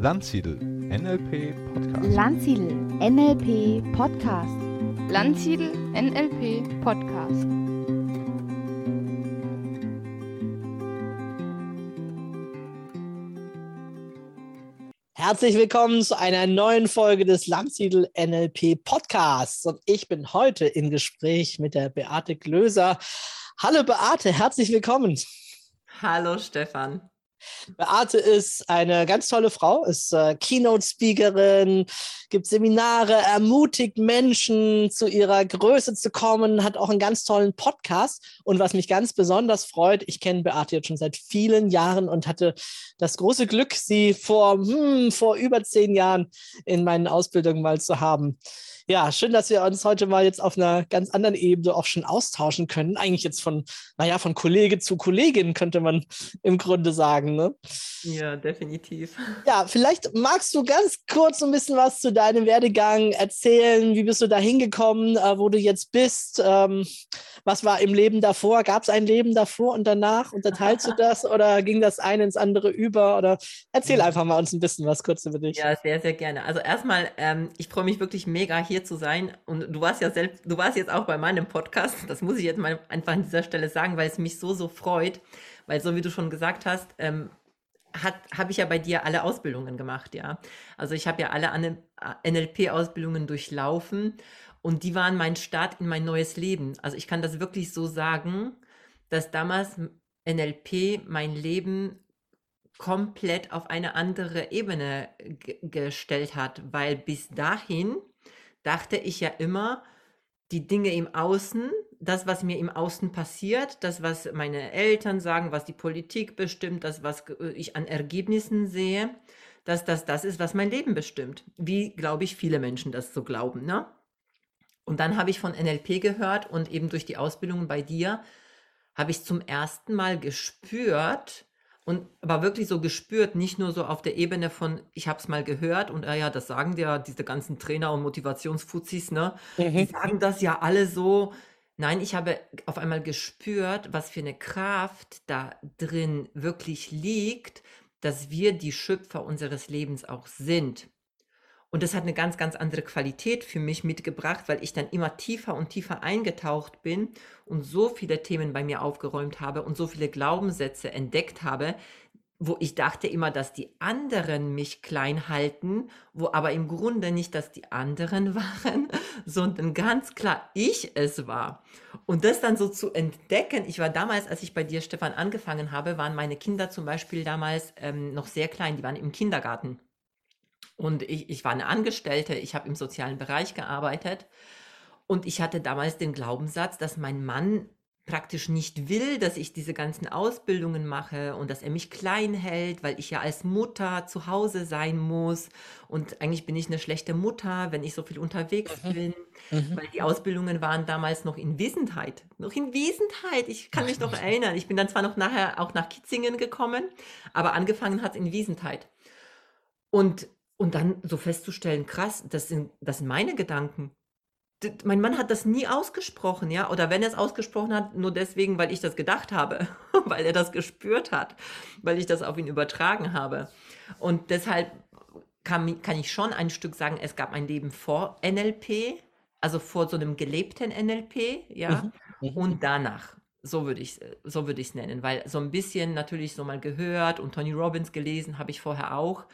Landsiedel NLP Podcast. Landsiedel NLP Podcast. Landsiedel NLP Podcast. Herzlich willkommen zu einer neuen Folge des Landsiedel NLP Podcasts. Und ich bin heute im Gespräch mit der Beate Glöser. Hallo Beate, herzlich willkommen. Hallo Stefan. Beate ist eine ganz tolle Frau, ist äh, Keynote-Speakerin, gibt Seminare, ermutigt Menschen zu ihrer Größe zu kommen, hat auch einen ganz tollen Podcast. Und was mich ganz besonders freut, ich kenne Beate jetzt schon seit vielen Jahren und hatte das große Glück, sie vor, hm, vor über zehn Jahren in meinen Ausbildungen mal zu haben. Ja, schön, dass wir uns heute mal jetzt auf einer ganz anderen Ebene auch schon austauschen können. Eigentlich jetzt von, naja, von Kollege zu Kollegin könnte man im Grunde sagen. Ne? Ja, definitiv. Ja, vielleicht magst du ganz kurz ein bisschen was zu deinem Werdegang erzählen. Wie bist du da hingekommen, äh, wo du jetzt bist? Ähm, was war im Leben davor? Gab es ein Leben davor und danach? Unterteilst du das oder ging das eine ins andere über? Oder erzähl einfach mal uns ein bisschen was kurz über dich. Ja, sehr, sehr gerne. Also erstmal, ähm, ich freue mich wirklich mega hier hier zu sein. Und du warst ja selbst, du warst jetzt auch bei meinem Podcast. Das muss ich jetzt mal einfach an dieser Stelle sagen, weil es mich so, so freut. Weil so wie du schon gesagt hast, ähm, habe ich ja bei dir alle Ausbildungen gemacht, ja. Also ich habe ja alle NLP-Ausbildungen durchlaufen und die waren mein Start in mein neues Leben. Also ich kann das wirklich so sagen, dass damals NLP mein Leben komplett auf eine andere Ebene gestellt hat, weil bis dahin dachte ich ja immer, die Dinge im Außen, das, was mir im Außen passiert, das, was meine Eltern sagen, was die Politik bestimmt, das, was ich an Ergebnissen sehe, dass das das ist, was mein Leben bestimmt. Wie, glaube ich, viele Menschen das so glauben. Ne? Und dann habe ich von NLP gehört und eben durch die Ausbildung bei dir habe ich zum ersten Mal gespürt, und aber wirklich so gespürt, nicht nur so auf der Ebene von, ich habe es mal gehört und äh, ja, das sagen ja diese ganzen Trainer und Motivationsfuzis, ne? Mhm. Die sagen das ja alle so. Nein, ich habe auf einmal gespürt, was für eine Kraft da drin wirklich liegt, dass wir die Schöpfer unseres Lebens auch sind. Und das hat eine ganz, ganz andere Qualität für mich mitgebracht, weil ich dann immer tiefer und tiefer eingetaucht bin und so viele Themen bei mir aufgeräumt habe und so viele Glaubenssätze entdeckt habe, wo ich dachte immer, dass die anderen mich klein halten, wo aber im Grunde nicht, dass die anderen waren, sondern ganz klar ich es war. Und das dann so zu entdecken, ich war damals, als ich bei dir, Stefan, angefangen habe, waren meine Kinder zum Beispiel damals ähm, noch sehr klein, die waren im Kindergarten. Und ich, ich war eine Angestellte, ich habe im sozialen Bereich gearbeitet. Und ich hatte damals den Glaubenssatz, dass mein Mann praktisch nicht will, dass ich diese ganzen Ausbildungen mache und dass er mich klein hält, weil ich ja als Mutter zu Hause sein muss. Und eigentlich bin ich eine schlechte Mutter, wenn ich so viel unterwegs mhm. bin, mhm. weil die Ausbildungen waren damals noch in Wiesentheit. Noch in Wiesentheit. Ich kann mich noch erinnern. Ich bin dann zwar noch nachher auch nach Kitzingen gekommen, aber angefangen hat es in Wiesentheit. Und und dann so festzustellen, krass, das sind, das sind meine Gedanken. D mein Mann hat das nie ausgesprochen, ja, oder wenn er es ausgesprochen hat, nur deswegen, weil ich das gedacht habe, weil er das gespürt hat, weil ich das auf ihn übertragen habe. Und deshalb kann, kann ich schon ein Stück sagen, es gab ein Leben vor NLP, also vor so einem gelebten NLP, ja, mhm. Mhm. und danach. So würde ich es so würd nennen, weil so ein bisschen natürlich so mal gehört und Tony Robbins gelesen habe ich vorher auch.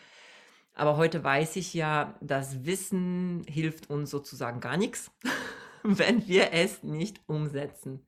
Aber heute weiß ich ja, das Wissen hilft uns sozusagen gar nichts, wenn wir es nicht umsetzen,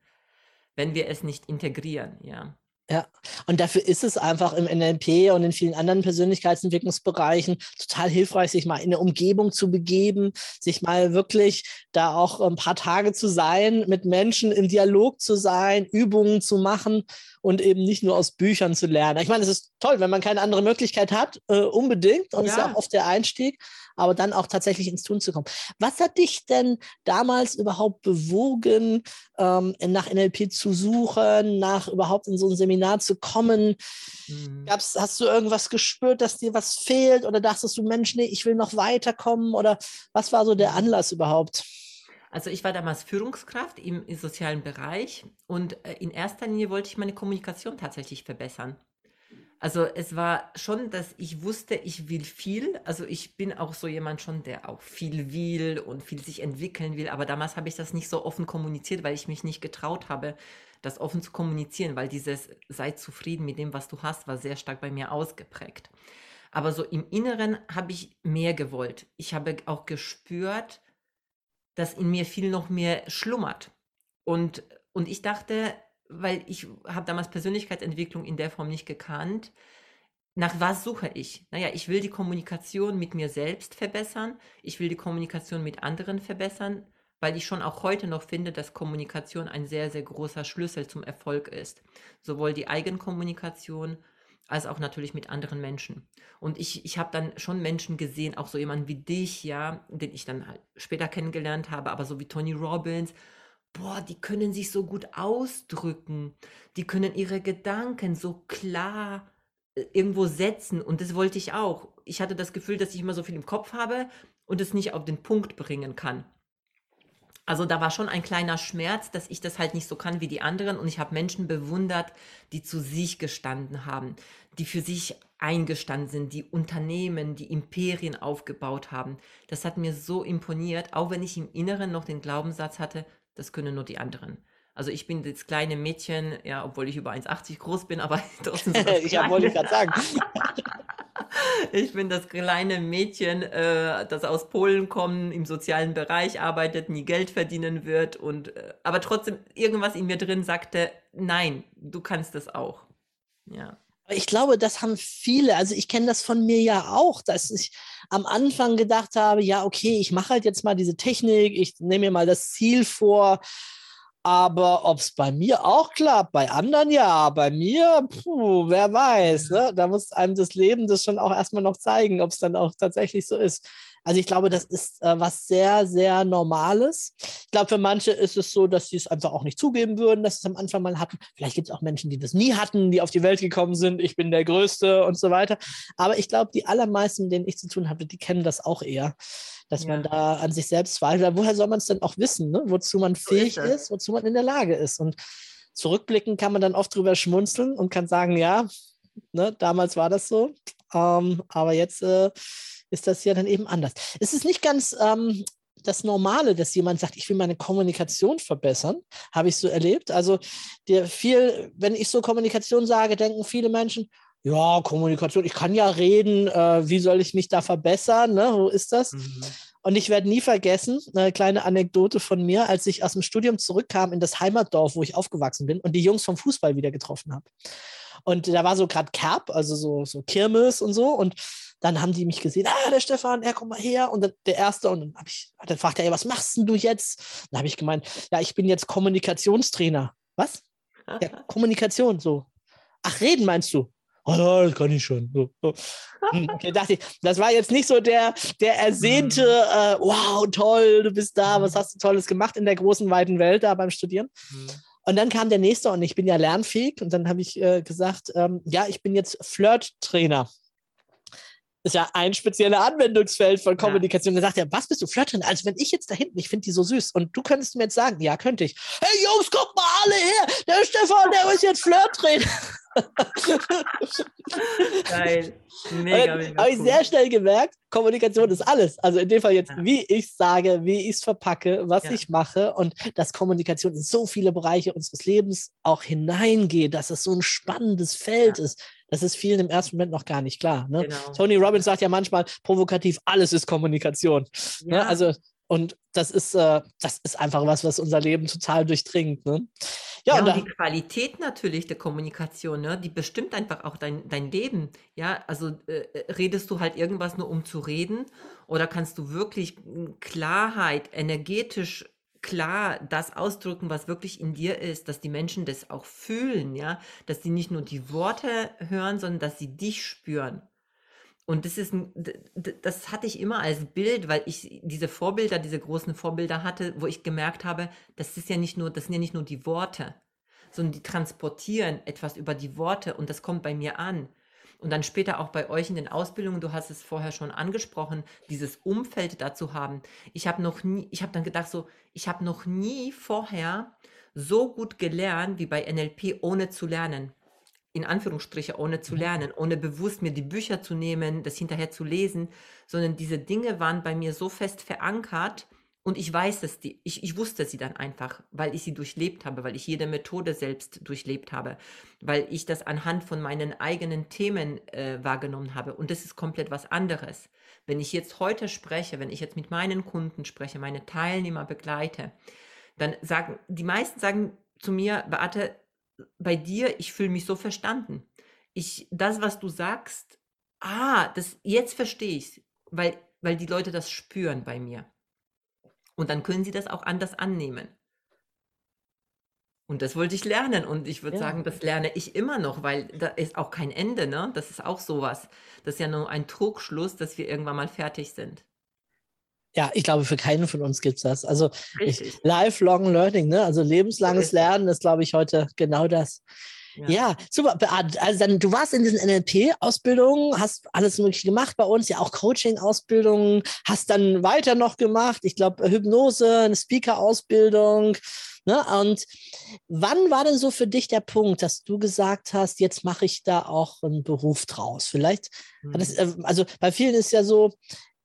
wenn wir es nicht integrieren, ja. Ja, und dafür ist es einfach im NLP und in vielen anderen Persönlichkeitsentwicklungsbereichen total hilfreich, sich mal in eine Umgebung zu begeben, sich mal wirklich da auch ein paar Tage zu sein, mit Menschen im Dialog zu sein, Übungen zu machen und eben nicht nur aus Büchern zu lernen. Ich meine, es ist toll, wenn man keine andere Möglichkeit hat, äh, unbedingt. Und es ja. ist ja oft der Einstieg, aber dann auch tatsächlich ins Tun zu kommen. Was hat dich denn damals überhaupt bewogen, ähm, nach NLP zu suchen, nach überhaupt in so ein Seminar zu kommen? Mhm. Gab's, hast du irgendwas gespürt, dass dir was fehlt? Oder dachtest du, Mensch, nee, ich will noch weiterkommen? Oder was war so der mhm. Anlass überhaupt? Also ich war damals Führungskraft im, im sozialen Bereich und äh, in erster Linie wollte ich meine Kommunikation tatsächlich verbessern. Also es war schon, dass ich wusste, ich will viel. Also ich bin auch so jemand schon, der auch viel will und viel sich entwickeln will. Aber damals habe ich das nicht so offen kommuniziert, weil ich mich nicht getraut habe, das offen zu kommunizieren, weil dieses sei zufrieden mit dem, was du hast, war sehr stark bei mir ausgeprägt. Aber so im Inneren habe ich mehr gewollt. Ich habe auch gespürt, dass in mir viel noch mehr schlummert. Und, und ich dachte, weil ich habe damals Persönlichkeitsentwicklung in der Form nicht gekannt. Nach was suche ich? Naja, ich will die Kommunikation mit mir selbst verbessern. Ich will die Kommunikation mit anderen verbessern, weil ich schon auch heute noch finde, dass Kommunikation ein sehr, sehr großer Schlüssel zum Erfolg ist. Sowohl die Eigenkommunikation als auch natürlich mit anderen Menschen. Und ich, ich habe dann schon Menschen gesehen, auch so jemanden wie dich, ja, den ich dann halt später kennengelernt habe, aber so wie Tony Robbins boah, die können sich so gut ausdrücken, die können ihre Gedanken so klar äh, irgendwo setzen und das wollte ich auch. Ich hatte das Gefühl, dass ich immer so viel im Kopf habe und es nicht auf den Punkt bringen kann. Also da war schon ein kleiner Schmerz, dass ich das halt nicht so kann wie die anderen und ich habe Menschen bewundert, die zu sich gestanden haben, die für sich eingestanden sind, die Unternehmen, die Imperien aufgebaut haben. Das hat mir so imponiert, auch wenn ich im Inneren noch den Glaubenssatz hatte, das können nur die anderen. Also ich bin das kleine Mädchen, ja, obwohl ich über 1,80 groß bin, aber trotzdem so das ja, wollte ich gerade sagen. ich bin das kleine Mädchen, äh, das aus Polen kommt, im sozialen Bereich arbeitet, nie Geld verdienen wird und äh, aber trotzdem irgendwas in mir drin sagte, nein, du kannst das auch. Ja. Ich glaube, das haben viele. Also ich kenne das von mir ja auch, dass ich am Anfang gedacht habe, ja, okay, ich mache halt jetzt mal diese Technik, ich nehme mir mal das Ziel vor. Aber ob es bei mir auch klappt, bei anderen ja, bei mir, puh, wer weiß. Ne? Da muss einem das Leben das schon auch erstmal noch zeigen, ob es dann auch tatsächlich so ist. Also ich glaube, das ist äh, was sehr, sehr Normales. Ich glaube, für manche ist es so, dass sie es einfach auch nicht zugeben würden, dass sie es am Anfang mal hatten. Vielleicht gibt es auch Menschen, die das nie hatten, die auf die Welt gekommen sind, ich bin der Größte und so weiter. Aber ich glaube, die allermeisten, mit denen ich zu tun hatte, die kennen das auch eher, dass ja. man da an sich selbst zweifelt. Woher soll man es denn auch wissen, ne? wozu man so fähig ist, ist, wozu man in der Lage ist? Und zurückblicken kann man dann oft drüber schmunzeln und kann sagen, ja, ne, damals war das so, ähm, aber jetzt äh, ist das ja dann eben anders. Es ist nicht ganz ähm, das Normale, dass jemand sagt, ich will meine Kommunikation verbessern, habe ich so erlebt. Also der viel, wenn ich so Kommunikation sage, denken viele Menschen, ja, Kommunikation, ich kann ja reden, äh, wie soll ich mich da verbessern? Ne? Wo ist das? Mhm. Und ich werde nie vergessen, eine kleine Anekdote von mir, als ich aus dem Studium zurückkam in das Heimatdorf, wo ich aufgewachsen bin und die Jungs vom Fußball wieder getroffen habe. Und da war so gerade Kerb, also so, so Kirmes und so. Und dann haben die mich gesehen, ah, der Stefan, ja, komm mal her. Und der Erste, und dann, hab ich, dann fragt er, was machst denn du jetzt? Dann habe ich gemeint, ja, ich bin jetzt Kommunikationstrainer. Was? Ja, Kommunikation, so. Ach, reden meinst du? Oh, ja, das kann ich schon. So, so. Hm, okay, dachte ich, das war jetzt nicht so der, der ersehnte, mhm. äh, wow, toll, du bist da, was mhm. hast du Tolles gemacht in der großen, weiten Welt da beim Studieren. Und dann kam der nächste und ich bin ja lernfähig und dann habe ich äh, gesagt, ähm, ja, ich bin jetzt Flirt-Trainer ist ja ein spezieller Anwendungsfeld von Kommunikation. Ja. Da sagt er, was bist du Flirtin? Also wenn ich jetzt da hinten, ich finde die so süß und du könntest mir jetzt sagen, ja, könnte ich. Hey Jungs, guck mal alle her, der Stefan, der ist jetzt Flirttrainer. Geil. Mega, mega. Habe ich sehr schnell gemerkt, Kommunikation ist alles. Also in dem Fall jetzt, ja. wie ich sage, wie ich es verpacke, was ja. ich mache und dass Kommunikation in so viele Bereiche unseres Lebens auch hineingeht, dass es so ein spannendes Feld ja. ist. Das ist vielen im ersten Moment noch gar nicht klar. Ne? Genau. Tony Robbins sagt ja manchmal provokativ, alles ist Kommunikation. Ne? Also und das ist, äh, das ist einfach was, was unser Leben total durchdringt. Ne? Ja, ja und, und die Qualität natürlich der Kommunikation, ne, die bestimmt einfach auch dein, dein Leben. Ja, also äh, redest du halt irgendwas nur um zu reden oder kannst du wirklich Klarheit, energetisch klar das ausdrücken, was wirklich in dir ist, dass die Menschen das auch fühlen, ja, dass sie nicht nur die Worte hören, sondern dass sie dich spüren. Und das ist, das hatte ich immer als Bild, weil ich diese Vorbilder, diese großen Vorbilder hatte, wo ich gemerkt habe, das ist ja nicht nur, das sind ja nicht nur die Worte, sondern die transportieren etwas über die Worte und das kommt bei mir an. Und dann später auch bei euch in den Ausbildungen, du hast es vorher schon angesprochen, dieses Umfeld dazu haben. Ich habe noch nie, ich habe dann gedacht so, ich habe noch nie vorher so gut gelernt wie bei NLP ohne zu lernen in Anführungsstriche, ohne zu Mhm. lernen, ohne bewusst mir die Bücher zu nehmen, das hinterher zu lesen, sondern diese Dinge waren bei mir so fest verankert und ich weiß es, die, ich, ich wusste sie dann einfach, weil ich sie durchlebt habe, weil ich jede Methode selbst durchlebt habe, weil ich das anhand von meinen eigenen Themen äh, wahrgenommen habe. Und das ist komplett was anderes. Wenn ich jetzt heute spreche, wenn ich jetzt mit meinen Kunden spreche, meine Teilnehmer begleite, dann sagen, die meisten sagen zu mir, Beate, bei dir, ich fühle mich so verstanden. Ich, das, was du sagst, ah, das, jetzt verstehe ich weil, weil die Leute das spüren bei mir. Und dann können sie das auch anders annehmen. Und das wollte ich lernen. Und ich würde Ja. sagen, das lerne ich immer noch, weil da ist auch kein Ende, ne? Das ist auch sowas. Das ist ja nur ein Trugschluss, dass wir irgendwann mal fertig sind. Ja, ich glaube, für keinen von uns gibt es das. Also ich, Richtig. lifelong learning, ne? Also lebenslanges es. Lernen ist, glaube ich, heute genau das. Ja. Ja, super. Beate, Also dann, du warst in diesen NLP-Ausbildungen, hast alles Mögliche gemacht bei uns, ja auch Coaching-Ausbildungen, hast dann weiter noch gemacht, ich glaube, Hypnose, eine Speaker-Ausbildung. Ne? Und wann war denn so für dich der Punkt, dass du gesagt hast, jetzt mache ich da auch einen Beruf draus? Vielleicht, hat das, Mhm. äh, also bei vielen ist ja so,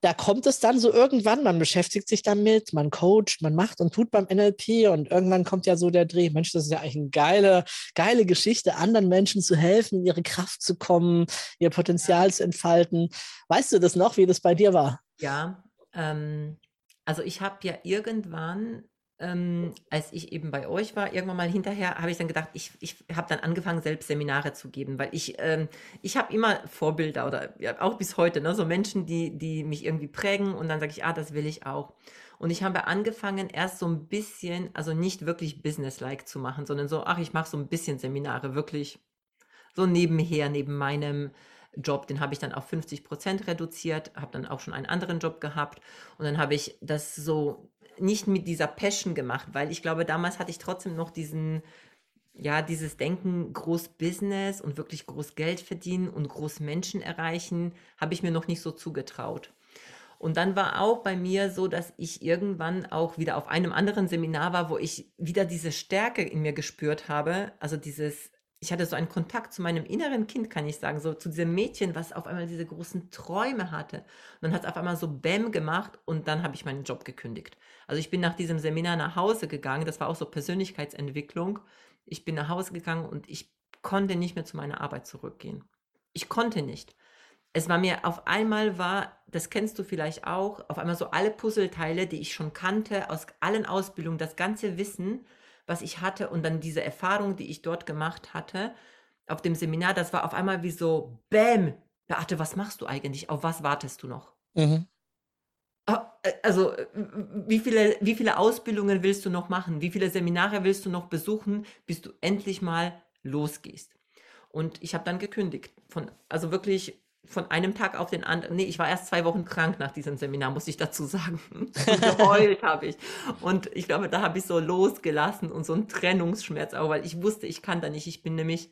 da kommt es dann so irgendwann, man beschäftigt sich damit, man coacht, man macht und tut beim NLP und irgendwann kommt ja so der Dreh, Mensch, das ist ja eigentlich eine geile, geile Geschichte, anderen Menschen zu helfen, in ihre Kraft zu kommen, ihr Potenzial zu entfalten. Weißt du das noch, wie das bei dir war? Ja, ähm, also ich habe ja irgendwann, ähm, als ich eben bei euch war, irgendwann mal hinterher, habe ich dann gedacht, ich, ich habe dann angefangen, selbst Seminare zu geben, weil ich, ähm, ich habe immer Vorbilder oder ja, auch bis heute, ne, so Menschen, die, die mich irgendwie prägen und dann sage ich, ah, das will ich auch. Und ich habe angefangen, erst so ein bisschen, also nicht wirklich businesslike zu machen, sondern so, ach, ich mache so ein bisschen Seminare, wirklich so nebenher, neben meinem Job, den habe ich dann auf 50 Prozent reduziert, habe dann auch schon einen anderen Job gehabt und dann habe ich das so nicht mit dieser Passion gemacht, weil ich glaube, damals hatte ich trotzdem noch diesen, ja, dieses Denken, groß Business und wirklich groß Geld verdienen und groß Menschen erreichen, habe ich mir noch nicht so zugetraut. Und dann war auch bei mir so, dass ich irgendwann auch wieder auf einem anderen Seminar war, wo ich wieder diese Stärke in mir gespürt habe. Also dieses, ich hatte so einen Kontakt zu meinem inneren Kind, kann ich sagen, so zu diesem Mädchen, was auf einmal diese großen Träume hatte. Und dann hat es auf einmal so Bäm gemacht und dann habe ich meinen Job gekündigt. Also ich bin nach diesem Seminar nach Hause gegangen, das war auch so Persönlichkeitsentwicklung. Ich bin nach Hause gegangen und ich konnte nicht mehr zu meiner Arbeit zurückgehen. Ich konnte nicht es war mir auf einmal war, das kennst du vielleicht auch, auf einmal so alle Puzzleteile, die ich schon kannte, aus allen Ausbildungen, das ganze Wissen, was ich hatte und dann diese Erfahrung, die ich dort gemacht hatte, auf dem Seminar, das war auf einmal wie so, Bäm, Beate, was machst du eigentlich? Auf was wartest du noch? Mhm. Ah, äh, Also, äh, wie viele, wie viele Ausbildungen willst du noch machen? Wie viele Seminare willst du noch besuchen, bis du endlich mal losgehst? Und ich habe dann gekündigt. Von, also wirklich von einem Tag auf den anderen. Nee, ich war erst zwei Wochen krank nach diesem Seminar, muss ich dazu sagen. Und geheult habe ich. Und ich glaube, da habe ich so losgelassen und so einen Trennungsschmerz auch, weil ich wusste, ich kann da nicht. Ich bin nämlich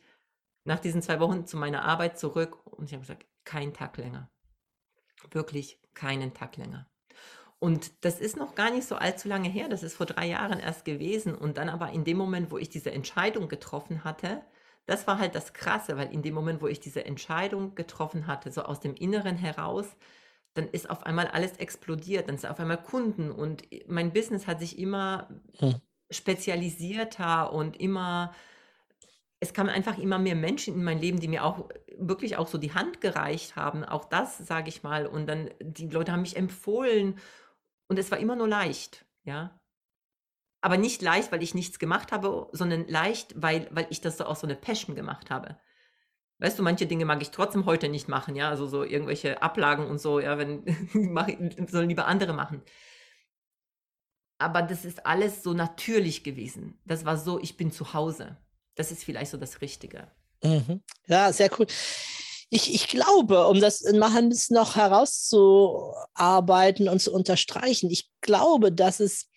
nach diesen zwei Wochen zu meiner Arbeit zurück und ich habe gesagt, keinen Tag länger. Wirklich keinen Tag länger. Und das ist noch gar nicht so allzu lange her, das ist vor drei Jahren erst gewesen. Und dann aber in dem Moment, wo ich diese Entscheidung getroffen hatte, das war halt das Krasse, weil in dem Moment, wo ich diese Entscheidung getroffen hatte, so aus dem Inneren heraus, dann ist auf einmal alles explodiert, dann ist auf einmal Kunden und mein Business hat sich immer Hm. spezialisierter und immer, es kamen einfach immer mehr Menschen in mein Leben, die mir auch wirklich auch so die Hand gereicht haben, auch das sage ich mal und dann die Leute haben mich empfohlen und es war immer nur leicht, ja. Aber nicht leicht, weil ich nichts gemacht habe, sondern leicht, weil, weil ich das so aus so einer Passion gemacht habe. Weißt du, manche Dinge mag ich trotzdem heute nicht machen, ja, also so irgendwelche Ablagen und so, ja, wenn sollen lieber andere machen. Aber das ist alles so natürlich gewesen. Das war so, ich bin zu Hause. Das ist vielleicht so das Richtige. Mhm. Ja, sehr cool. Ich, ich glaube, um das mal ein noch herauszuarbeiten und zu unterstreichen, ich glaube, dass es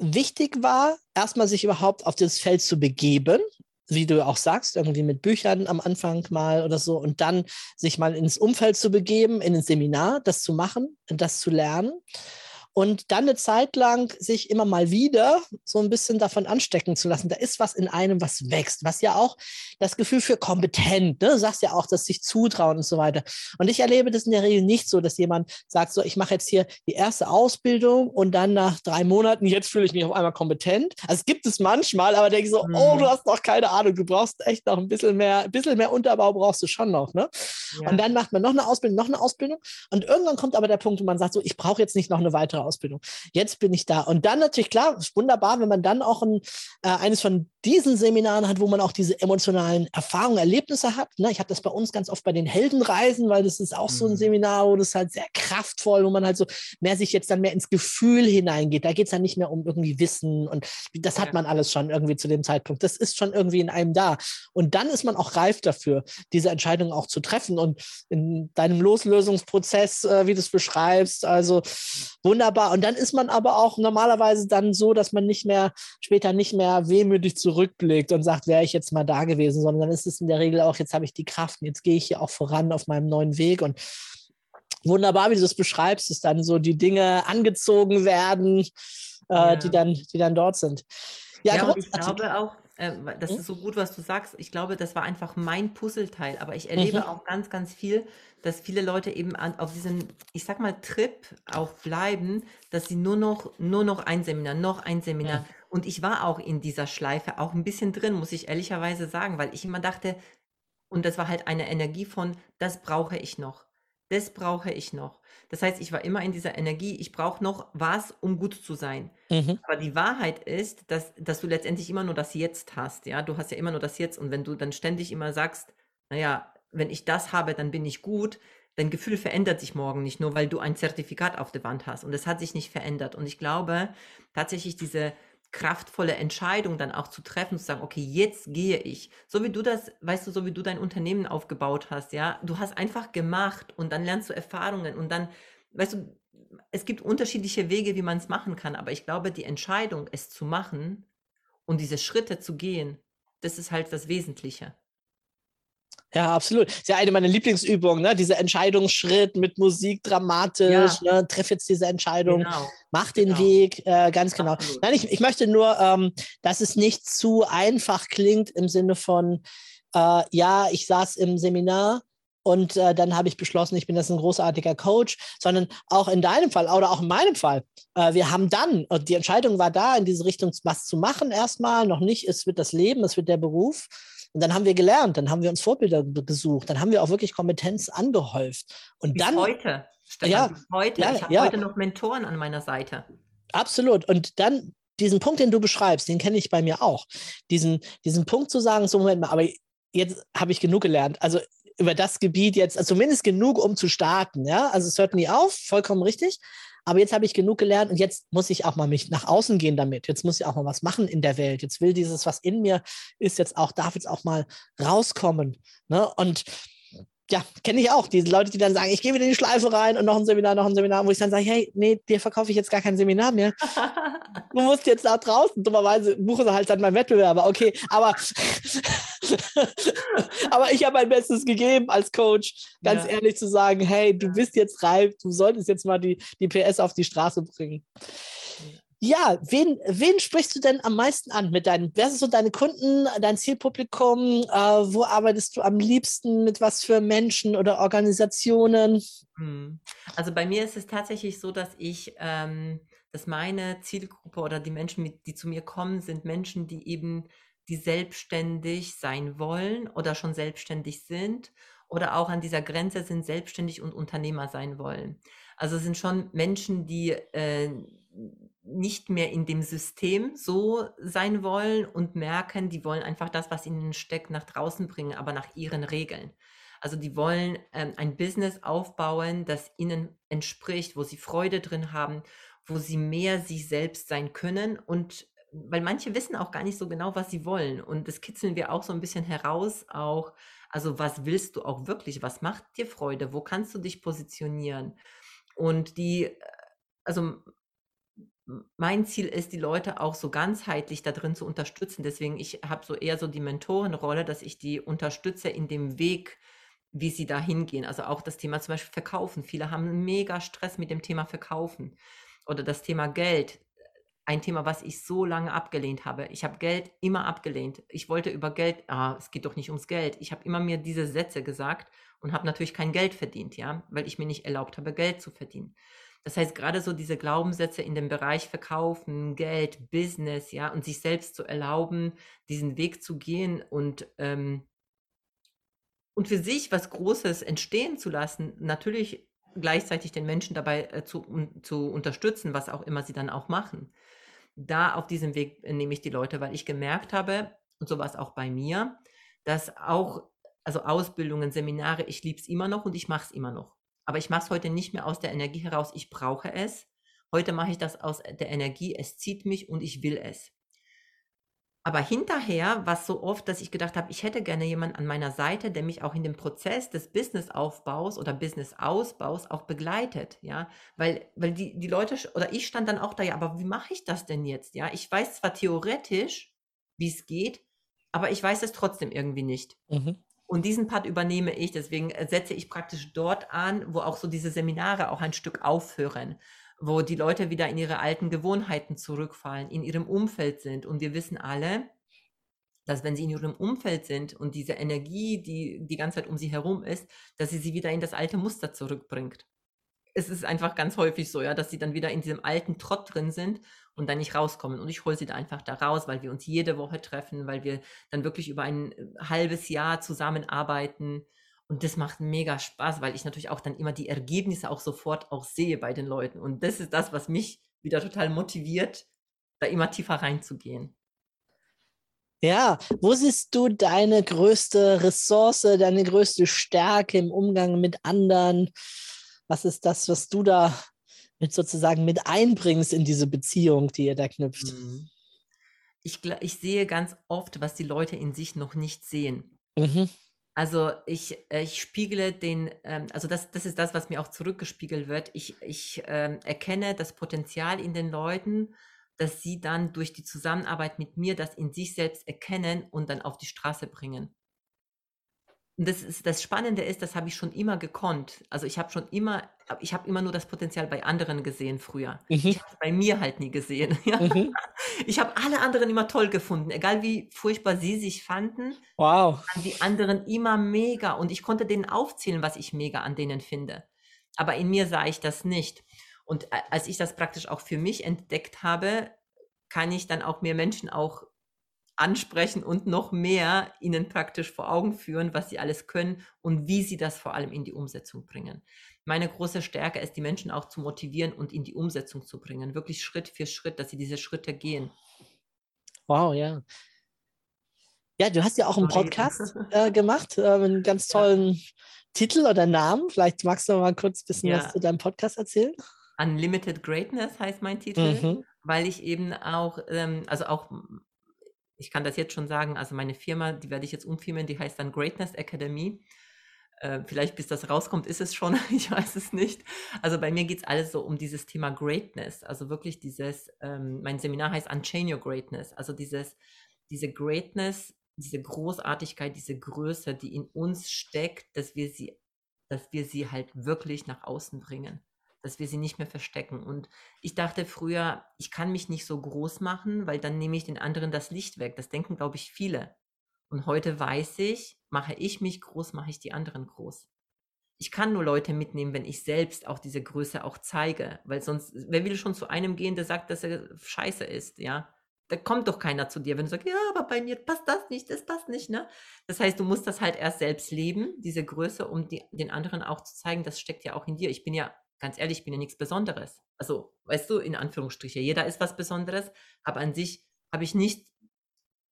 wichtig war, erstmal sich überhaupt auf das Feld zu begeben, wie du auch sagst, irgendwie mit Büchern am Anfang mal oder so, und dann sich mal ins Umfeld zu begeben, in ein Seminar, das zu machen, das zu lernen. Und dann eine Zeit lang sich immer mal wieder so ein bisschen davon anstecken zu lassen. Da ist was in einem, was wächst, was ja auch das Gefühl für kompetent, ne? du sagst ja auch, dass sich zutrauen und so weiter. Und ich erlebe das in der Regel nicht so, dass jemand sagt, so, ich mache jetzt hier die erste Ausbildung und dann nach drei Monaten, jetzt fühle ich mich auf einmal kompetent. Also es gibt es manchmal, aber denke ich so, mhm. oh, du hast noch keine Ahnung, du brauchst echt noch ein bisschen mehr, ein bisschen mehr Unterbau brauchst du schon noch. Ne? Ja. Und dann macht man noch eine Ausbildung, noch eine Ausbildung. Und irgendwann kommt aber der Punkt, wo man sagt, so, ich brauche jetzt nicht noch eine weitere Ausbildung. Jetzt bin ich da. Und dann natürlich, klar, ist wunderbar, wenn man dann auch ein, äh, eines von diesen Seminaren hat, wo man auch diese emotionalen Erfahrungen, Erlebnisse hat. Ne? Ich habe das bei uns ganz oft bei den Heldenreisen, weil das ist auch so ein mhm. Seminar, wo das halt sehr kraftvoll, wo man halt so mehr sich jetzt dann mehr ins Gefühl hineingeht. Da geht es dann nicht mehr um irgendwie Wissen und das hat man alles schon irgendwie zu dem Zeitpunkt. Das ist schon irgendwie in einem da. Und dann ist man auch reif dafür, diese Entscheidung auch zu treffen. Und in deinem Loslösungsprozess, äh, wie du es beschreibst, also wunderbar. Und dann ist man aber auch normalerweise dann so, dass man nicht mehr später nicht mehr wehmütig zurückblickt und sagt, wäre ich jetzt mal da gewesen, sondern dann ist es in der Regel auch, jetzt habe ich die Kraft und jetzt gehe ich hier auch voran auf meinem neuen Weg und wunderbar, wie du das beschreibst, dass dann so die Dinge angezogen werden, äh, ja. die, dann, die dann dort sind. Ja, ja ich glaube auch, das hm? ist so gut, was du sagst. Ich glaube, das war einfach mein Puzzleteil. Aber ich erlebe mhm. auch ganz, ganz viel, dass viele Leute eben an, auf diesem, ich sag mal, Trip auch bleiben, dass sie nur noch, nur noch ein Seminar, noch ein Seminar. Mhm. Und ich war auch in dieser Schleife auch ein bisschen drin, muss ich ehrlicherweise sagen, weil ich immer dachte, und das war halt eine Energie von, das brauche ich noch. Das brauche ich noch. Das heißt, ich war immer in dieser Energie, ich brauche noch was, um gut zu sein. Mhm. Aber die Wahrheit ist, dass, dass du letztendlich immer nur das Jetzt hast. Ja, du hast ja immer nur das Jetzt. Und wenn du dann ständig immer sagst, naja, wenn ich das habe, dann bin ich gut, dein Gefühl verändert sich morgen nicht nur, weil du ein Zertifikat auf der Wand hast. Und es hat sich nicht verändert. Und ich glaube tatsächlich diese kraftvolle Entscheidung dann auch zu treffen, zu sagen, okay, jetzt gehe ich. So wie du das, weißt du, so wie du dein Unternehmen aufgebaut hast, ja, du hast einfach gemacht und dann lernst du Erfahrungen und dann, weißt du, es gibt unterschiedliche Wege, wie man es machen kann, aber ich glaube, die Entscheidung, es zu machen und diese Schritte zu gehen, das ist halt das Wesentliche. Ja, absolut. Das ist ja eine meiner Lieblingsübungen, ne? Dieser Entscheidungsschritt mit Musik, dramatisch, ja. ne? Treff jetzt diese Entscheidung, genau. mach den genau. Weg, äh, ganz genau. Absolut. Nein, ich, ich möchte nur, ähm, dass es nicht zu einfach klingt im Sinne von, äh, ja, ich saß im Seminar und äh, dann habe ich beschlossen, ich bin jetzt ein großartiger Coach, sondern auch in deinem Fall oder auch in meinem Fall. Äh, wir haben dann, und die Entscheidung war da, in diese Richtung was zu machen erstmal, noch nicht, es wird das Leben, es wird der Beruf. Und dann haben wir gelernt, dann haben wir uns Vorbilder gesucht, dann haben wir auch wirklich Kompetenz angehäuft. Und bis dann. Heute. Stefan, ja, bis heute. Ja, ich habe ja. heute noch Mentoren an meiner Seite. Absolut. Und dann diesen Punkt, den du beschreibst, den kenne ich bei mir auch. Diesen, diesen Punkt zu sagen, so Moment mal, aber jetzt habe ich genug gelernt. Also über das Gebiet jetzt, also zumindest genug, um zu starten. Ja, also es hört nie auf, vollkommen richtig. Aber jetzt habe ich genug gelernt und jetzt muss ich auch mal mich nach außen gehen damit. Jetzt muss ich auch mal was machen in der Welt. Jetzt will dieses, was in mir ist, jetzt auch, darf jetzt auch mal rauskommen. Ne? Und ja, kenne ich auch, diese Leute, die dann sagen, ich gehe wieder in die Schleife rein und noch ein Seminar, noch ein Seminar, wo ich dann sage, hey, nee, dir verkaufe ich jetzt gar kein Seminar mehr. du musst jetzt da draußen, dummerweise buche sie halt dann mein Wettbewerber, okay, aber, aber ich habe mein Bestes gegeben als Coach, ganz ja. ehrlich zu sagen, hey, du bist jetzt reif, du solltest jetzt mal die, die PS auf die Straße bringen. Ja, wen, wen sprichst du denn am meisten an mit deinen, wer sind so deine Kunden, dein Zielpublikum? Äh, wo arbeitest du am liebsten mit was für Menschen oder Organisationen? Hm. Also bei mir ist es tatsächlich so, dass ich, ähm, dass meine Zielgruppe oder die Menschen, die zu mir kommen, sind Menschen, die eben, die selbstständig sein wollen oder schon selbstständig sind oder auch an dieser Grenze sind, selbstständig und Unternehmer sein wollen. Also es sind schon Menschen, die äh, nicht mehr in dem System so sein wollen und merken, die wollen einfach das, was ihnen steckt, nach draußen bringen, aber nach ihren Regeln. Also die wollen ähm, ein Business aufbauen, das ihnen entspricht, wo sie Freude drin haben, wo sie mehr sich selbst sein können und weil manche wissen auch gar nicht so genau, was sie wollen und das kitzeln wir auch so ein bisschen heraus auch. Also was willst du auch wirklich? Was macht dir Freude? Wo kannst du dich positionieren? Und die, äh, also mein Ziel ist, die Leute auch so ganzheitlich da drin zu unterstützen. Deswegen, ich habe so eher so die Mentorenrolle, dass ich die unterstütze in dem Weg, wie sie da hingehen. Also auch das Thema zum Beispiel Verkaufen. Viele haben mega Stress mit dem Thema Verkaufen. oder das Thema Geld, ein Thema, was ich so lange abgelehnt habe. Ich habe Geld immer abgelehnt. Ich wollte über Geld, ah, es geht doch nicht ums Geld. Ich habe immer mir diese Sätze gesagt und habe natürlich kein Geld verdient, ja, weil ich mir nicht erlaubt habe, Geld zu verdienen. Das heißt, gerade so diese Glaubenssätze in dem Bereich Verkaufen, Geld, Business, ja, und sich selbst zu erlauben, diesen Weg zu gehen und, ähm, und für sich was Großes entstehen zu lassen, natürlich gleichzeitig den Menschen dabei äh, zu, um, zu unterstützen, was auch immer sie dann auch machen. Da auf diesem Weg äh, nehme ich die Leute, weil ich gemerkt habe, und so war es auch bei mir, dass auch, also Ausbildungen, Seminare, ich liebe es immer noch und ich mache es immer noch. Aber ich mache es heute nicht mehr aus der Energie heraus, ich brauche es. Heute mache ich das aus der Energie, es zieht mich und ich will es. Aber hinterher war es so oft, dass ich gedacht habe, ich hätte gerne jemanden an meiner Seite, der mich auch in dem Prozess des Businessaufbaus oder Businessausbaus auch begleitet, ja, weil, weil die, die Leute oder ich stand dann auch da, ja, aber wie mache ich das denn jetzt, ja? Ich weiß zwar theoretisch, wie es geht, aber ich weiß es trotzdem irgendwie nicht. Mhm. Und diesen Part übernehme ich, deswegen äh, setze ich praktisch dort an, wo auch so diese Seminare auch ein Stück aufhören, wo die Leute wieder in ihre alten Gewohnheiten zurückfallen, in ihrem Umfeld sind. Und wir wissen alle, dass wenn sie in ihrem Umfeld sind und diese Energie, die die ganze Zeit um sie herum ist, dass sie sie wieder in das alte Muster zurückbringt es ist einfach ganz häufig so, ja, dass sie dann wieder in diesem alten Trott drin sind und dann nicht rauskommen. Und ich hole sie da einfach da raus, weil wir uns jede Woche treffen, weil wir dann wirklich über ein äh, halbes Jahr zusammenarbeiten. Und das macht mega Spaß, weil ich natürlich auch dann immer die Ergebnisse auch sofort auch sehe bei den Leuten. Und das ist das, was mich wieder total motiviert, da immer tiefer reinzugehen. Ja, wo siehst du deine größte Ressource, deine größte Stärke im Umgang mit anderen? Was ist das, was du da mit sozusagen mit einbringst in diese Beziehung, die ihr da knüpft? Mhm. Ich, ich sehe ganz oft, was die Leute in sich noch nicht sehen. Mhm. Also ich, äh, ich spiegle den, ähm, also das, das ist das, was mir auch zurückgespiegelt wird. Ich, ich ähm, erkenne das Potenzial in den Leuten, dass sie dann durch die Zusammenarbeit mit mir das in sich selbst erkennen und dann auf die Straße bringen. Das, ist, das Spannende ist, das habe ich schon immer gekonnt. Also ich habe schon immer, ich habe immer nur das Potenzial bei anderen gesehen früher. Mhm. Ich habe es bei mir halt nie gesehen. Ja? Mhm. Ich habe alle anderen immer toll gefunden, egal wie furchtbar sie sich fanden. Wow. Die anderen immer mega und ich konnte denen aufzählen, was ich mega an denen finde. Aber in mir sah ich das nicht. Und als ich das praktisch auch für mich entdeckt habe, kann ich dann auch mehr Menschen auch ansprechen und noch mehr ihnen praktisch vor Augen führen, was sie alles können und wie sie das vor allem in die Umsetzung bringen. Meine große Stärke ist, die Menschen auch zu motivieren und in die Umsetzung zu bringen, wirklich Schritt für Schritt, dass sie diese Schritte gehen. Wow, ja. Ja, du hast ja auch einen Podcast äh, gemacht, äh, einen ganz tollen ja. Titel oder Namen. Vielleicht magst du mal kurz ein bisschen ja. was zu deinem Podcast erzählen. Unlimited Greatness heißt mein Titel, mhm. weil ich eben auch, ähm, also auch ich kann das jetzt schon sagen, also meine Firma, die werde ich jetzt umfirmen, die heißt dann Greatness Academy. Äh, vielleicht bis das rauskommt, ist es schon, ich weiß es nicht. Also bei mir geht es alles so um dieses Thema Greatness, also wirklich dieses, ähm, mein Seminar heißt Unchain Your Greatness, also dieses, diese Greatness, diese Großartigkeit, diese Größe, die in uns steckt, dass wir sie, dass wir sie halt wirklich nach außen bringen dass wir sie nicht mehr verstecken. Und ich dachte früher, ich kann mich nicht so groß machen, weil dann nehme ich den anderen das Licht weg. Das denken, glaube ich, viele. Und heute weiß ich, mache ich mich groß, mache ich die anderen groß. Ich kann nur Leute mitnehmen, wenn ich selbst auch diese Größe auch zeige, weil sonst, wer will schon zu einem gehen, der sagt, dass er scheiße ist, ja? Da kommt doch keiner zu dir, wenn du sagst, ja, aber bei mir passt das nicht, das passt nicht, ne? Das heißt, du musst das halt erst selbst leben, diese Größe, um die, den anderen auch zu zeigen, das steckt ja auch in dir. Ich bin ja ganz ehrlich, ich bin ja nichts Besonderes. Also, weißt du, in Anführungsstriche, jeder ist was Besonderes, aber an sich habe ich nicht,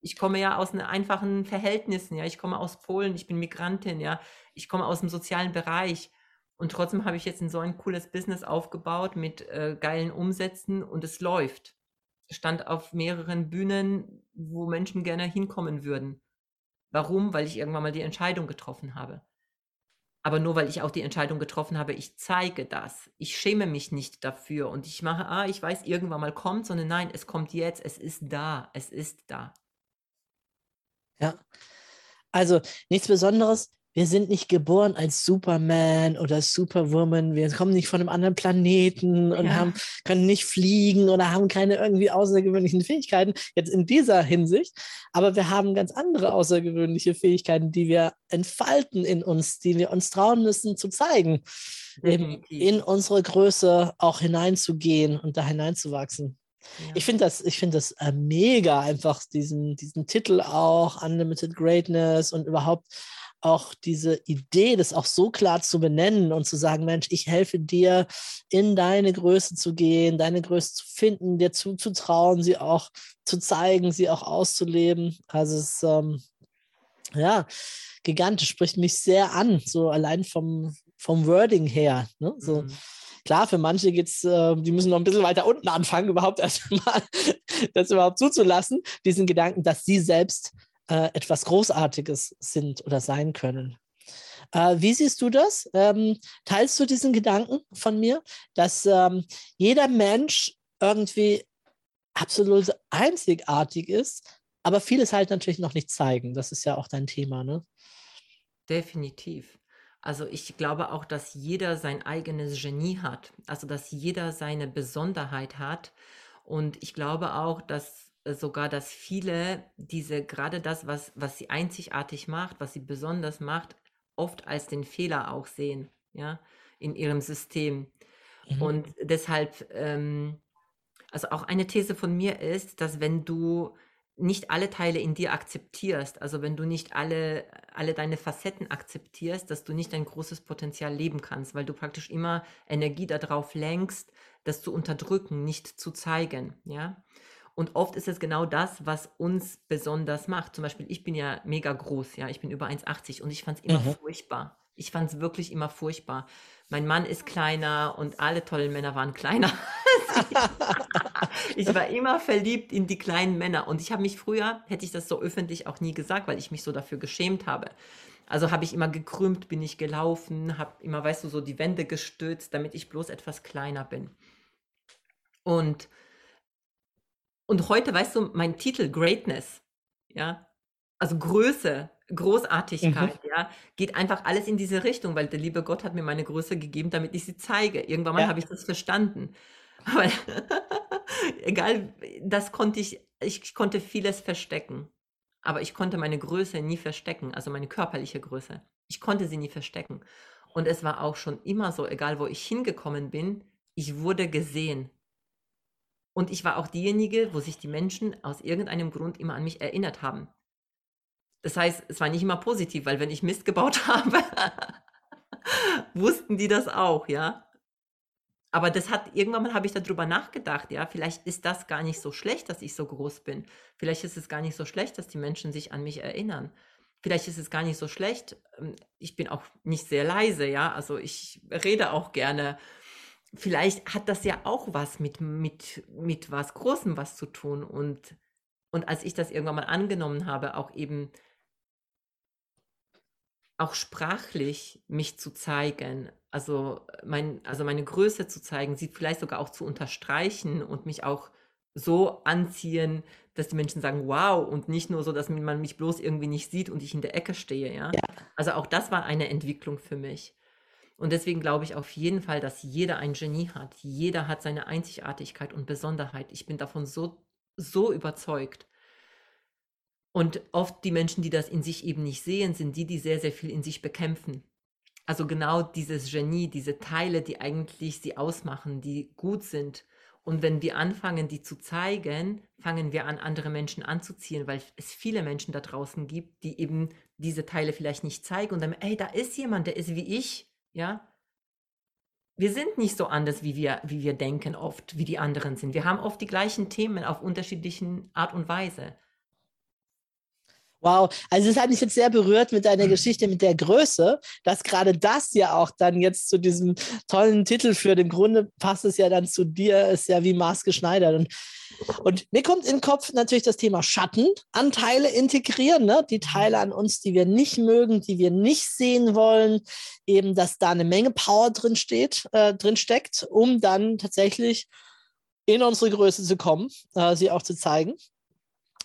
ich komme ja aus einfachen Verhältnissen, ja, ich komme aus Polen, ich bin Migrantin, ja, ich komme aus dem sozialen Bereich und trotzdem habe ich jetzt ein so ein cooles Business aufgebaut mit äh, geilen Umsätzen und es läuft. Stand auf mehreren Bühnen, wo Menschen gerne hinkommen würden. Warum? Weil ich irgendwann mal die Entscheidung getroffen habe. Aber nur weil ich auch die Entscheidung getroffen habe, ich zeige das. Ich schäme mich nicht dafür und ich mache, ah, ich weiß, irgendwann mal kommt, sondern nein, es kommt jetzt, es ist da, es ist da. Ja. Also nichts Besonderes, wir sind nicht geboren als Superman oder Superwoman. Wir kommen nicht von einem anderen Planeten und Ja. haben, können nicht fliegen oder haben keine irgendwie außergewöhnlichen Fähigkeiten. Jetzt in dieser Hinsicht. Aber wir haben ganz andere außergewöhnliche Fähigkeiten, die wir entfalten in uns, die wir uns trauen müssen zu zeigen. Eben Definitiv. in unsere Größe auch hineinzugehen und da hineinzuwachsen. Ja. Ich finde das, ich finde das äh, mega einfach, diesen, diesen Titel auch, Unlimited Greatness und überhaupt auch diese Idee, das auch so klar zu benennen und zu sagen, Mensch, ich helfe dir, in deine Größe zu gehen, deine Größe zu finden, dir zuzutrauen, sie auch zu zeigen, sie auch auszuleben. Also es ist, ähm, ja, gigantisch, spricht mich sehr an, so allein vom, vom Wording her. Ne? So, Mhm. Klar, für manche geht's, äh, die müssen noch ein bisschen weiter unten anfangen, überhaupt erstmal das überhaupt zuzulassen, diesen Gedanken, dass sie selbst äh, etwas Großartiges sind oder sein können. Äh, wie siehst du das? Ähm, teilst du diesen Gedanken von mir, dass ähm, jeder Mensch irgendwie absolut einzigartig ist, aber vieles halt natürlich noch nicht zeigen? Das ist ja auch dein Thema, ne? Definitiv. Also ich glaube auch, dass jeder sein eigenes Genie hat, also dass jeder seine Besonderheit hat. Und ich glaube auch, dass sogar, dass viele diese, gerade das, was, was sie einzigartig macht, was sie besonders macht, oft als den Fehler auch sehen, ja, in ihrem System. Mhm. Und deshalb, ähm, also auch eine These von mir ist, dass wenn du nicht alle Teile in dir akzeptierst, also wenn du nicht alle, alle deine Facetten akzeptierst, dass du nicht dein großes Potenzial leben kannst, weil du praktisch immer Energie darauf lenkst, das zu unterdrücken, nicht zu zeigen, ja. Und oft ist es genau das, was uns besonders macht. Zum Beispiel, ich bin ja mega groß, ja, ich bin über 1,80 und ich fand es immer Mhm. furchtbar. Ich fand es wirklich immer furchtbar. Mein Mann ist kleiner und alle tollen Männer waren kleiner. ich war immer verliebt in die kleinen Männer und ich habe mich früher, hätte ich das so öffentlich auch nie gesagt, weil ich mich so dafür geschämt habe. Also habe ich immer gekrümmt, bin ich gelaufen, habe immer, weißt du, so die Wände gestützt, damit ich bloß etwas kleiner bin. Und, und heute, weißt du, mein Titel Greatness, ja, also Größe, Großartigkeit, ja, geht einfach alles in diese Richtung, weil der liebe Gott hat mir meine Größe gegeben, damit ich sie zeige. Irgendwann mal Ja. habe ich das verstanden. Aber egal, das konnte ich, ich konnte vieles verstecken. Aber ich konnte meine Größe nie verstecken, also meine körperliche Größe. Ich konnte sie nie verstecken. Und es war auch schon immer so, egal wo ich hingekommen bin, ich wurde gesehen. Und ich war auch diejenige, wo sich die Menschen aus irgendeinem Grund immer an mich erinnert haben. Das heißt, es war nicht immer positiv, weil wenn ich Mist gebaut habe, wussten die das auch, ja. Aber das hat, irgendwann mal habe ich darüber nachgedacht, ja, vielleicht ist das gar nicht so schlecht, dass ich so groß bin. Vielleicht ist es gar nicht so schlecht, dass die Menschen sich an mich erinnern. Vielleicht ist es gar nicht so schlecht. ähm, Ich bin auch nicht sehr leise, ja, also ich rede auch gerne. Vielleicht hat das ja auch was mit, mit, mit was Großem was zu tun. Und, und als ich das irgendwann mal angenommen habe, auch eben auch sprachlich mich zu zeigen, also, mein, also meine Größe zu zeigen, sie vielleicht sogar auch zu unterstreichen und mich auch so anziehen, dass die Menschen sagen, wow, und nicht nur so, dass man mich bloß irgendwie nicht sieht und ich in der Ecke stehe, ja. Ja. Also auch das war eine Entwicklung für mich. Und deswegen glaube ich auf jeden Fall, dass jeder ein Genie hat. Jeder hat seine Einzigartigkeit und Besonderheit. Ich bin davon so, so überzeugt. Und oft die Menschen, die das in sich eben nicht sehen, sind die, die sehr, sehr viel in sich bekämpfen. Also genau dieses Genie, diese Teile, die eigentlich sie ausmachen, die gut sind. Und wenn wir anfangen, die zu zeigen, fangen wir an, andere Menschen anzuziehen, weil es viele Menschen da draußen gibt, die eben diese Teile vielleicht nicht zeigen und dann, ey, da ist jemand, der ist wie ich, ja. Wir sind nicht so anders, wie wir, wie wir denken oft, wie die anderen sind. Wir haben oft die gleichen Themen auf unterschiedlichen Art und Weise. Wow, also es hat mich jetzt sehr berührt mit deiner Geschichte mit der Größe, dass gerade das ja auch dann jetzt zu diesem tollen Titel führt. Im Grunde passt es ja dann zu dir, ist ja wie maßgeschneidert. Und, und mir kommt in den Kopf natürlich das Thema Schattenanteile integrieren, ne? die Teile an uns, die wir nicht mögen, die wir nicht sehen wollen, eben, dass da eine Menge Power drin steht, äh, drin steckt, um dann tatsächlich in unsere Größe zu kommen, äh, sie auch zu zeigen.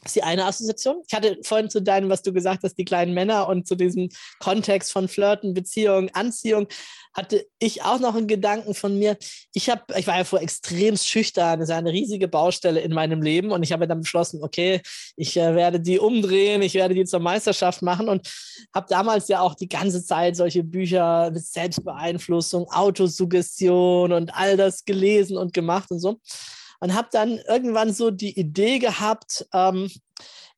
Das ist die eine Assoziation. Ich hatte vorhin zu deinem, was du gesagt hast, die kleinen Männer und zu diesem Kontext von Flirten, Beziehung, Anziehung, hatte ich auch noch einen Gedanken von mir. Ich habe, ich war ja vorher extrem schüchtern, das ist eine riesige Baustelle in meinem Leben und ich habe dann beschlossen, okay, ich äh, werde die umdrehen, ich werde die zur Meisterschaft machen und habe damals ja auch die ganze Zeit solche Bücher mit Selbstbeeinflussung, Autosuggestion und all das gelesen und gemacht und so und habe dann irgendwann so die Idee gehabt, ähm,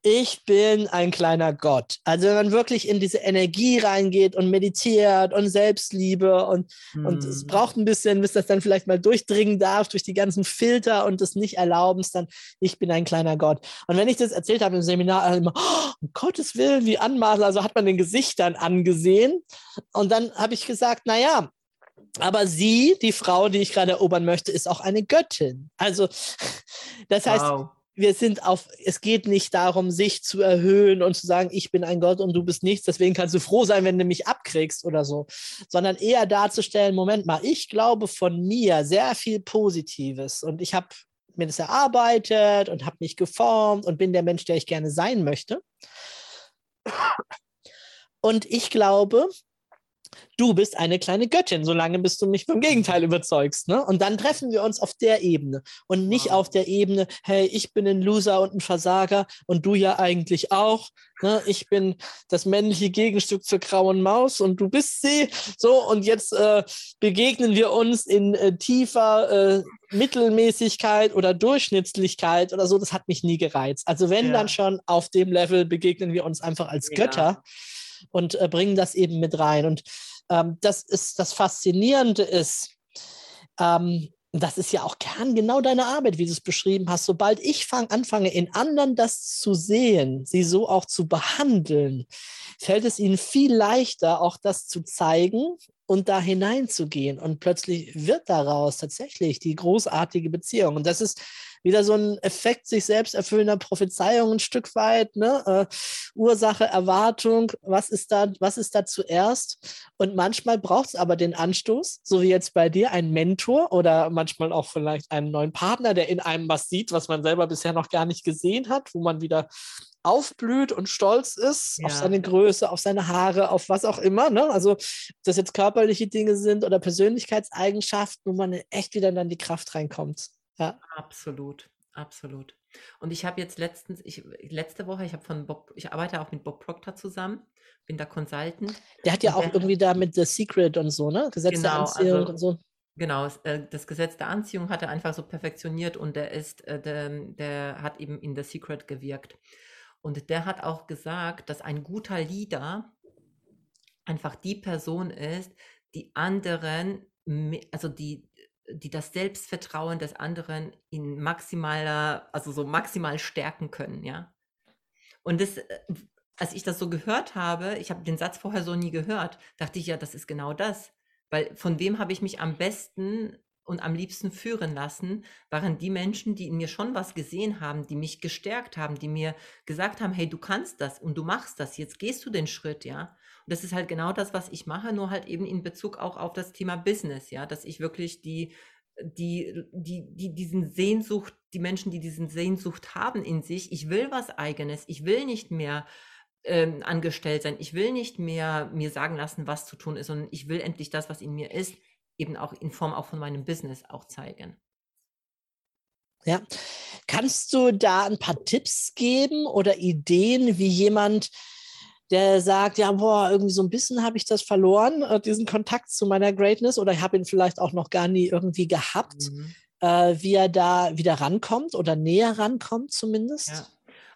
ich bin ein kleiner Gott. Also wenn man wirklich in diese Energie reingeht und meditiert und Selbstliebe und, hm. und es hm. braucht ein bisschen, bis das dann vielleicht mal durchdringen darf durch die ganzen Filter und das nicht erlauben, dann ich bin ein kleiner Gott. Und wenn ich das erzählt habe im Seminar, immer, oh, um Gottes Willen, wie anmaßen, also hat man den Gesichtern angesehen. Und dann habe ich gesagt, naja, aber sie, die Frau, die ich gerade erobern möchte, ist auch eine Göttin. Also, das heißt, wow. wir sind auf, es geht nicht darum, sich zu erhöhen und zu sagen, ich bin ein Gott und du bist nichts, deswegen kannst du froh sein, wenn du mich abkriegst oder so, sondern eher darzustellen, Moment mal, ich glaube von mir sehr viel Positives und ich habe mir das erarbeitet und habe mich geformt und bin der Mensch, der ich gerne sein möchte. Und ich glaube, du bist eine kleine Göttin, solange bis du mich vom Gegenteil überzeugst. Ne? Und dann treffen wir uns auf der Ebene und nicht wow. auf der Ebene, hey, ich bin ein Loser und ein Versager und du ja eigentlich auch. Ne? Ich bin das männliche Gegenstück zur grauen Maus und du bist sie. So, und jetzt äh, begegnen wir uns in äh, tiefer äh, Mittelmäßigkeit oder Durchschnittlichkeit oder so. Das hat mich nie gereizt. Also wenn ja. dann schon auf dem Level begegnen wir uns einfach als ja. Götter und äh, bringen das eben mit rein. Und ähm, das ist das Faszinierende ist, ähm, das ist ja auch Kern genau deiner Arbeit, wie du es beschrieben hast. Sobald ich fang, anfange, in anderen das zu sehen, sie so auch zu behandeln, fällt es ihnen viel leichter, auch das zu zeigen und da hineinzugehen. Und plötzlich wird daraus tatsächlich die großartige Beziehung. Und das ist wieder so ein Effekt sich selbst erfüllender Prophezeiung ein Stück weit, ne? Äh, Ursache, Erwartung, was ist da, was ist da zuerst? Und manchmal braucht es aber den Anstoß, so wie jetzt bei dir, ein Mentor oder manchmal auch vielleicht einen neuen Partner, der in einem was sieht, was man selber bisher noch gar nicht gesehen hat, wo man wieder aufblüht und stolz ist ja. auf seine Größe, auf seine Haare, auf was auch immer. Ne? Also, ob das jetzt körperliche Dinge sind oder Persönlichkeitseigenschaften, wo man echt wieder dann die Kraft reinkommt. Ja. Absolut, absolut. Und ich habe jetzt letztens, ich, letzte Woche, ich habe von Bob, ich arbeite auch mit Bob Proctor zusammen, bin da Consultant. Der hat ja auch irgendwie da mit The Secret und so, ne? Gesetz genau, der Anziehung also, und so. Genau, äh, das Gesetz der Anziehung hat er einfach so perfektioniert und der ist, äh, der, der hat eben in The Secret gewirkt. Und der hat auch gesagt, dass ein guter Leader einfach die Person ist, die anderen, also die, die das Selbstvertrauen des anderen in maximaler, also so maximal stärken können, ja. Und das, äh, als ich das so gehört habe, ich habe den Satz vorher so nie gehört, dachte ich ja, das ist genau das. Weil von wem habe ich mich am besten und am liebsten führen lassen, waren die Menschen, die in mir schon was gesehen haben, die mich gestärkt haben, die mir gesagt haben, hey, du kannst das und du machst das, jetzt gehst du den Schritt, ja. Und das ist halt genau das, was ich mache, nur halt eben in Bezug auch auf das Thema Business, ja, dass ich wirklich die, die, die, die diesen Sehnsucht, die Menschen, die diesen Sehnsucht haben in sich, ich will was eigenes, ich will nicht mehr ähm, angestellt sein, ich will nicht mehr mir sagen lassen, was zu tun ist, sondern ich will endlich das, was in mir ist, eben auch in Form auch von meinem Business auch zeigen. Ja, kannst du da ein paar Tipps geben oder Ideen, wie jemand der sagt, ja, boah, irgendwie so ein bisschen habe ich das verloren, äh, diesen Kontakt zu meiner Greatness oder ich habe ihn vielleicht auch noch gar nie irgendwie gehabt, mhm. äh, wie er da wieder rankommt oder näher rankommt zumindest? Ja.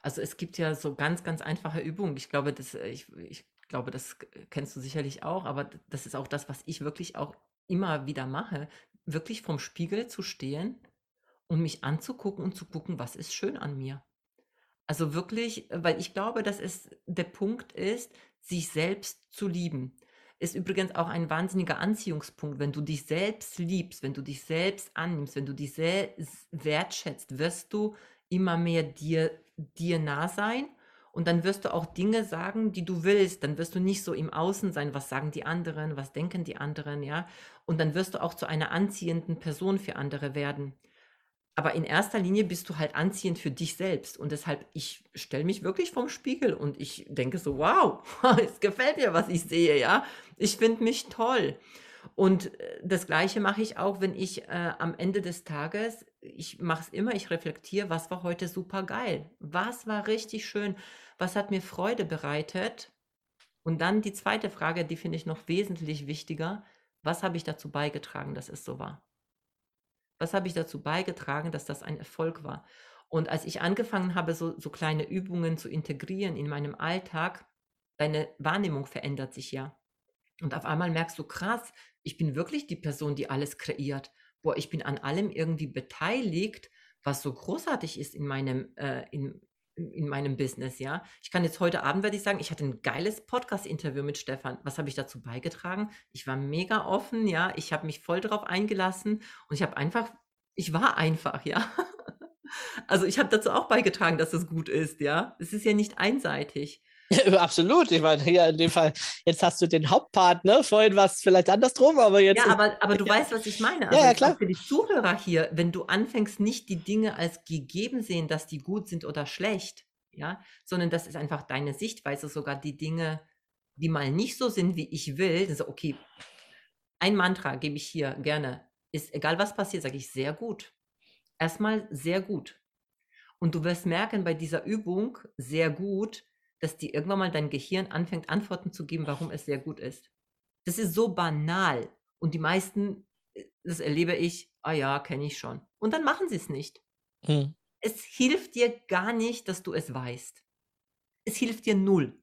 Also es gibt ja so ganz, ganz einfache Übungen. Ich glaube, das, äh, ich, ich glaube, das kennst du sicherlich auch, aber das ist auch das, was ich wirklich auch immer wieder mache, wirklich vom Spiegel zu stehen und mich anzugucken und zu gucken, was ist schön an mir. Also wirklich, weil ich glaube, dass es der Punkt ist, sich selbst zu lieben. Ist übrigens auch ein wahnsinniger Anziehungspunkt. Wenn du dich selbst liebst, wenn du dich selbst annimmst, wenn du dich selbst wertschätzt, wirst du immer mehr dir, dir nah sein und dann wirst du auch Dinge sagen, die du willst. Dann wirst du nicht so im Außen sein, was sagen die anderen, was denken die anderen, ja. Und dann wirst du auch zu einer anziehenden Person für andere werden. aber in erster Linie bist du halt anziehend für dich selbst. Und deshalb, ich stelle mich wirklich vorm Spiegel und ich denke so, wow, es gefällt mir, was ich sehe, ja. Ich finde mich toll. Und äh, das Gleiche mache ich auch, wenn ich äh, am Ende des Tages, ich mache es immer, ich reflektiere, was war heute super geil? Was war richtig schön? Was hat mir Freude bereitet? Und dann die zweite Frage, die finde ich noch wesentlich wichtiger. Was habe ich dazu beigetragen, dass es so war? Was habe ich dazu beigetragen, dass das ein Erfolg war? Und als ich angefangen habe, so, so kleine Übungen zu integrieren in meinem Alltag, deine Wahrnehmung verändert sich ja. Und auf einmal merkst du, krass, ich bin wirklich die Person, die alles kreiert. Boah, ich bin an allem irgendwie beteiligt, was so großartig ist in meinem, äh, in, in meinem Business, ja. Ich kann jetzt heute Abend, werde ich sagen, ich hatte ein geiles Podcast-Interview mit Stefan. Was habe ich dazu beigetragen? Ich war mega offen, ja. Ich habe mich voll darauf eingelassen und ich habe einfach, ich war einfach, ja. Also ich habe dazu auch beigetragen, dass es gut ist, ja. Es ist ja nicht einseitig. Ja, absolut. Ich meine, hier in dem Fall, jetzt hast du den Hauptpart, ne? Vorhin war es vielleicht andersrum, aber jetzt. Ja, aber, aber du ja. weißt, was ich meine. Also ja, ja, klar. Für die Zuhörer hier, wenn du anfängst, nicht die Dinge als gegeben sehen, dass die gut sind oder schlecht, ja, sondern das ist einfach deine Sichtweise, sogar die Dinge, die mal nicht so sind, wie ich will, das ist okay. Ein Mantra gebe ich hier gerne. Ist egal was passiert, sage ich sehr gut. Erstmal sehr gut. Und du wirst merken bei dieser Übung sehr gut, dass dir irgendwann mal dein Gehirn anfängt, Antworten zu geben, warum es sehr gut ist. Das ist so banal. Und die meisten, äh, das erlebe ich, ah ja, kenne ich schon. Und dann machen sie es nicht. Hm. Es hilft dir gar nicht, dass du es weißt. Es hilft dir null.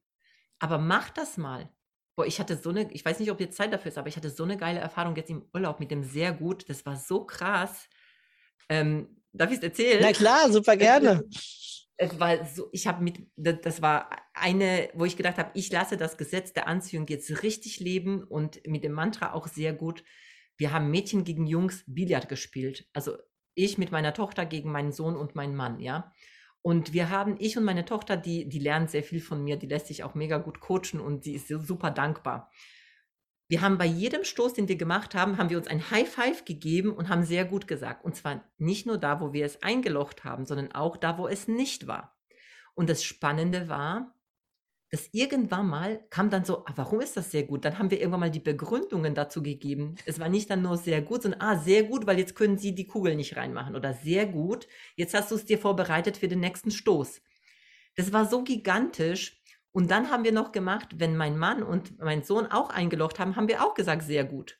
Aber mach das mal. Boah, ich hatte so eine, ich weiß nicht, ob jetzt Zeit dafür ist, aber ich hatte so eine geile Erfahrung jetzt im Urlaub mit dem sehr gut. Das war so krass. Ähm, darf ich es erzählen? Na klar, super gerne es war so, ich habe mit, das war eine, wo ich gedacht habe, ich lasse das Gesetz der Anziehung jetzt richtig leben und mit dem Mantra auch sehr gut. Wir haben Mädchen gegen Jungs Billard gespielt. Also ich mit meiner Tochter gegen meinen Sohn und meinen Mann, ja. Und wir haben, ich und meine Tochter, die, die lernt sehr viel von mir, die lässt sich auch mega gut coachen und sie ist super dankbar. Wir haben bei jedem Stoß, den wir gemacht haben, haben wir uns ein High Five gegeben und haben sehr gut gesagt. Und zwar nicht nur da, wo wir es eingelocht haben, sondern auch da, wo es nicht war. Und das Spannende war, dass irgendwann mal kam dann so, ah, warum ist das sehr gut? Dann haben wir irgendwann mal die Begründungen dazu gegeben. Es war nicht dann nur sehr gut, sondern ah, sehr gut, weil jetzt können Sie die Kugel nicht reinmachen oder sehr gut, jetzt hast du es dir vorbereitet für den nächsten Stoß. Das war so gigantisch, und dann haben wir noch gemacht, wenn mein Mann und mein Sohn auch eingelocht haben, haben wir auch gesagt, sehr gut.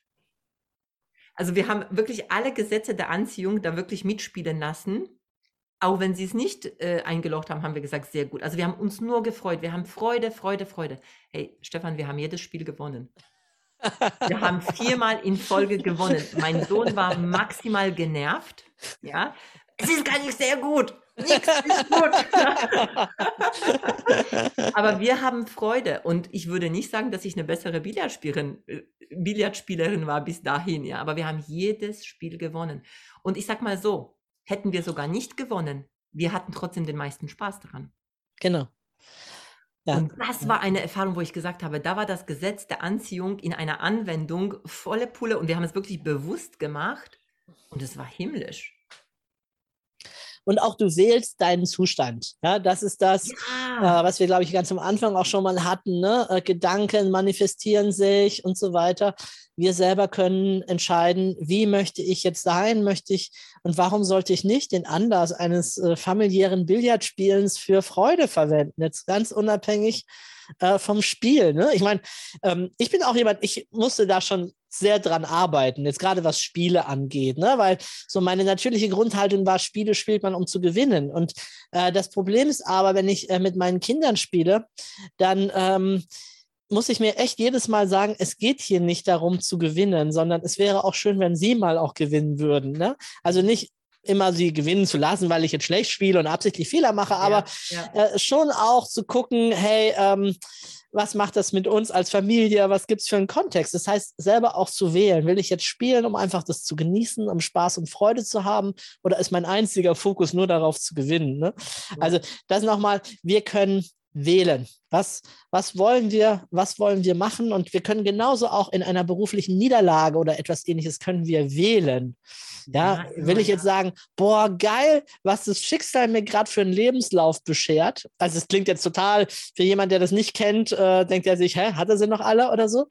Also wir haben wirklich alle Gesetze der Anziehung da wirklich mitspielen lassen. Auch wenn sie es nicht äh, eingelocht haben, haben wir gesagt, sehr gut. Also wir haben uns nur gefreut. Wir haben Freude, Freude, Freude. Hey, Stefan, wir haben jedes Spiel gewonnen. Wir haben viermal in Folge gewonnen. Mein Sohn war maximal genervt. Ja, es ist gar nicht sehr gut. Nichts ist gut. Aber wir haben Freude und ich würde nicht sagen, dass ich eine bessere Billardspielerin, äh, Billardspielerin war bis dahin, ja. Aber wir haben jedes Spiel gewonnen. Und ich sag mal so, hätten wir sogar nicht gewonnen, wir hatten trotzdem den meisten Spaß daran. Genau. Ja. Und das war eine Erfahrung, wo ich gesagt habe, da war das Gesetz der Anziehung in einer Anwendung volle Pulle und wir haben es wirklich bewusst gemacht und es war himmlisch und auch du wählst deinen Zustand. Ja, das ist das, ja. äh, was wir, glaube ich, ganz am Anfang auch schon mal hatten. Ne? Äh, Gedanken manifestieren sich und so weiter. Wir selber können entscheiden, wie möchte ich jetzt sein, möchte ich und warum sollte ich nicht den Anlass eines äh, familiären Billardspielens für Freude verwenden, jetzt ganz unabhängig äh, vom Spiel. Ne? Ich meine, ähm, ich bin auch jemand, ich musste da schon sehr dran arbeiten, jetzt gerade was Spiele angeht, ne? weil so meine natürliche Grundhaltung war, Spiele spielt man, um zu gewinnen. Und äh, das Problem ist aber, wenn ich äh, mit meinen Kindern spiele, dann ähm, muss ich mir echt jedes Mal sagen, es geht hier nicht darum zu gewinnen, sondern es wäre auch schön, wenn sie mal auch gewinnen würden. Ne? Also nicht immer sie gewinnen zu lassen, weil ich jetzt schlecht spiele und absichtlich Fehler mache, aber ja, ja. Äh, schon auch zu gucken, hey, ähm, was macht das mit uns als Familie, was gibt es für einen Kontext. Das heißt, selber auch zu wählen. Will ich jetzt spielen, um einfach das zu genießen, um Spaß und Freude zu haben, oder ist mein einziger Fokus nur darauf zu gewinnen? Ne? Also das nochmal, wir können wählen. Was, was, wollen wir, was wollen wir machen? Und wir können genauso auch in einer beruflichen Niederlage oder etwas ähnliches können wir wählen. Ja, ja will ich jetzt sagen, boah, geil, was das Schicksal mir gerade für einen Lebenslauf beschert. Also es klingt jetzt total, für jemanden, der das nicht kennt, äh, denkt er sich, hä, hat er sie noch alle oder so?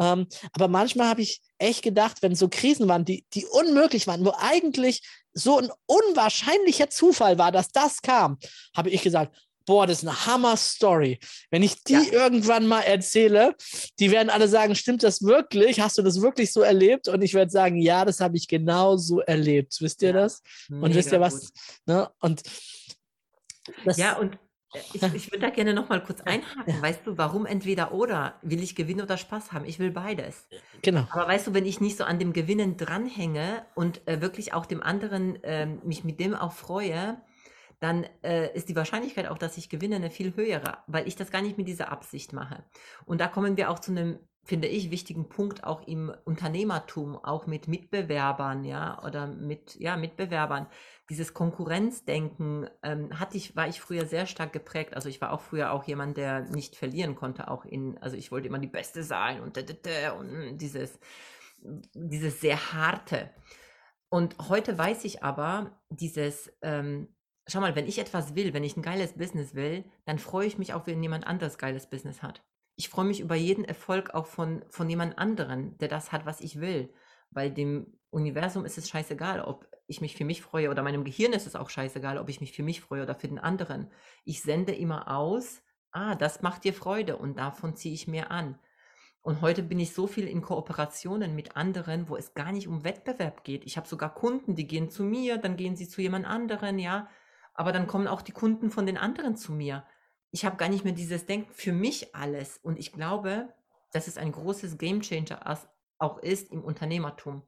Ähm, aber manchmal habe ich echt gedacht, wenn so Krisen waren, die, die unmöglich waren, wo eigentlich so ein unwahrscheinlicher Zufall war, dass das kam, habe ich gesagt, boah, das ist eine Hammer-Story. Wenn ich die ja. irgendwann mal erzähle, die werden alle sagen, stimmt das wirklich? Hast du das wirklich so erlebt? Und ich werde sagen, ja, das habe ich genau so erlebt. Wisst ihr ja. das? Und wisst ihr was? Ne? Und ja, und äh, ich, ich würde da gerne noch mal kurz einhaken. Ja. Weißt du, warum entweder oder? Will ich Gewinn oder Spaß haben? Ich will beides. Genau. Aber weißt du, wenn ich nicht so an dem Gewinnen dranhänge und äh, wirklich auch dem anderen äh, mich mit dem auch freue, dann äh, ist die Wahrscheinlichkeit auch, dass ich gewinne, eine viel höhere, weil ich das gar nicht mit dieser Absicht mache. Und da kommen wir auch zu einem, finde ich, wichtigen Punkt auch im Unternehmertum, auch mit Mitbewerbern, ja, oder mit, ja, Mitbewerbern. Dieses Konkurrenzdenken ähm, hatte ich, war ich früher sehr stark geprägt. Also ich war auch früher auch jemand, der nicht verlieren konnte, auch in, also ich wollte immer die Beste sein und, und dieses, dieses sehr harte. Und heute weiß ich aber, dieses, ähm, schau mal, wenn ich etwas will, wenn ich ein geiles Business will, dann freue ich mich auch, wenn jemand anderes geiles Business hat. Ich freue mich über jeden Erfolg auch von, von jemand anderen, der das hat, was ich will. Weil dem Universum ist es scheißegal, ob ich mich für mich freue oder meinem Gehirn ist es auch scheißegal, ob ich mich für mich freue oder für den anderen. Ich sende immer aus, ah, das macht dir Freude und davon ziehe ich mehr an. Und heute bin ich so viel in Kooperationen mit anderen, wo es gar nicht um Wettbewerb geht. Ich habe sogar Kunden, die gehen zu mir, dann gehen sie zu jemand anderen, ja aber dann kommen auch die Kunden von den anderen zu mir. Ich habe gar nicht mehr dieses Denken für mich alles. Und ich glaube, dass es ein großes Gamechanger auch ist im Unternehmertum.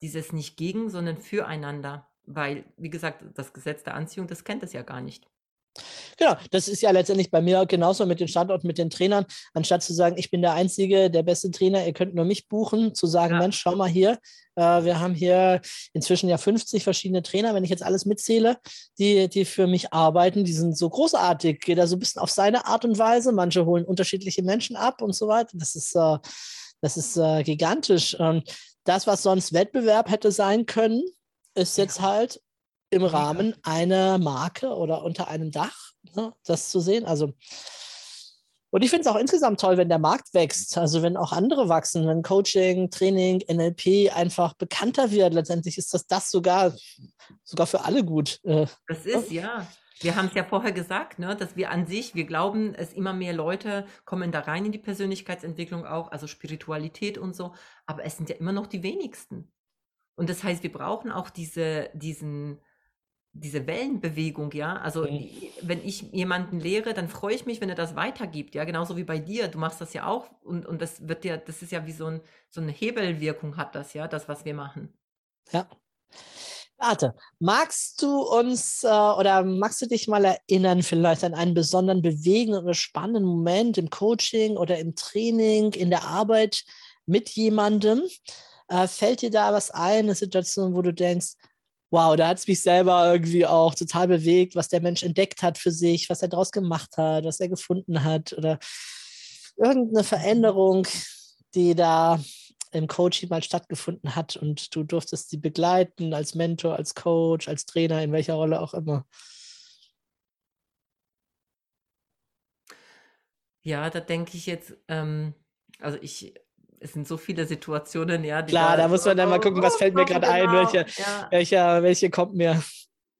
Dieses nicht gegen, sondern füreinander. Weil, wie gesagt, das Gesetz der Anziehung, das kennt es ja gar nicht. Genau, das ist ja letztendlich bei mir genauso mit den Standorten, mit den Trainern. Anstatt zu sagen, ich bin der Einzige, der beste Trainer, ihr könnt nur mich buchen, zu sagen, ja. Mensch, schau mal hier, äh, wir haben hier inzwischen ja 50 verschiedene Trainer, wenn ich jetzt alles mitzähle, die, die für mich arbeiten. Die sind so großartig, geht da so ein bisschen auf seine Art und Weise. Manche holen unterschiedliche Menschen ab und so weiter. Das ist, äh, das ist äh, gigantisch. Ähm, das, was sonst Wettbewerb hätte sein können, ist jetzt halt im Rahmen einer Marke oder unter einem Dach, ne, das zu sehen. Also, und ich finde es auch insgesamt toll, wenn der Markt wächst, also wenn auch andere wachsen, wenn Coaching, Training, NLP einfach bekannter wird. Letztendlich ist das das sogar, sogar für alle gut. Äh, das ist, ja. Wir haben es ja vorher gesagt, ne, dass wir an sich, wir glauben, es immer mehr Leute kommen da rein in die Persönlichkeitsentwicklung auch, also Spiritualität und so, aber es sind ja immer noch die wenigsten. Und das heißt, wir brauchen auch diese, diesen, diese Wellenbewegung, ja. Also mhm. wenn ich jemanden lehre, dann freue ich mich, wenn er das weitergibt, ja, genauso wie bei dir. Du machst das ja auch und, und das wird ja, das ist ja wie so, ein, so eine Hebelwirkung hat das, ja, das, was wir machen. Ja. Warte, magst du uns äh, oder magst du dich mal erinnern, vielleicht an einen besonderen bewegenden oder spannenden Moment im Coaching oder im Training, in der Arbeit mit jemandem? Äh, fällt dir da was ein, eine Situation, wo du denkst, wow, da hat es mich selber irgendwie auch total bewegt, was der Mensch entdeckt hat für sich, was er daraus gemacht hat, was er gefunden hat oder irgendeine Veränderung, die da im Coaching mal stattgefunden hat und du durftest sie begleiten als Mentor, als Coach, als Trainer, in welcher Rolle auch immer. Ja, da denke ich jetzt, ähm, also ich es sind so viele Situationen, ja. Klar, da, da muss man dann mal gucken, was fällt mir gerade genau. ein, welche, ja. welcher, welche kommt mir.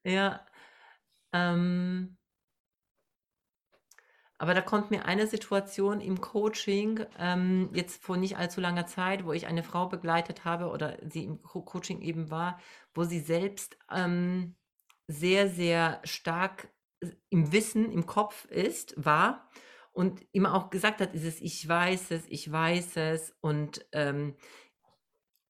Ja. Ähm, aber da kommt mir eine Situation im Coaching, ähm, jetzt vor nicht allzu langer Zeit, wo ich eine Frau begleitet habe oder sie im Co Coaching eben war, wo sie selbst ähm, sehr, sehr stark im Wissen, im Kopf ist, war und immer auch gesagt hat, ist es, ich weiß es, ich weiß es und ähm,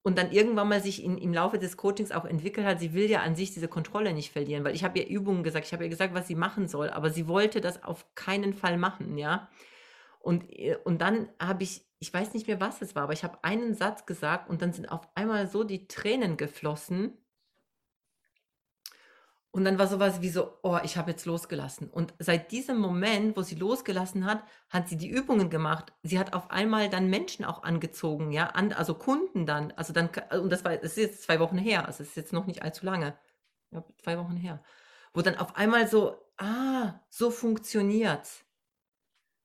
und dann irgendwann mal sich in, im Laufe des Coachings auch entwickelt hat, sie will ja an sich diese Kontrolle nicht verlieren, weil ich habe ihr Übungen gesagt, ich habe ihr gesagt, was sie machen soll, aber sie wollte das auf keinen Fall machen, ja. Und, äh, und dann habe ich, ich weiß nicht mehr, was es war, aber ich habe einen Satz gesagt und dann sind auf einmal so die Tränen geflossen. Und dann war sowas wie so, oh, ich habe jetzt losgelassen. Und seit diesem Moment, wo sie losgelassen hat, hat sie die Übungen gemacht. Sie hat auf einmal dann Menschen auch angezogen, ja, an, also Kunden dann. Also dann, und das war, das ist jetzt zwei Wochen her, also es ist jetzt noch nicht allzu lange. Ja, zwei Wochen her. Wo dann auf einmal so, ah, so funktioniert's.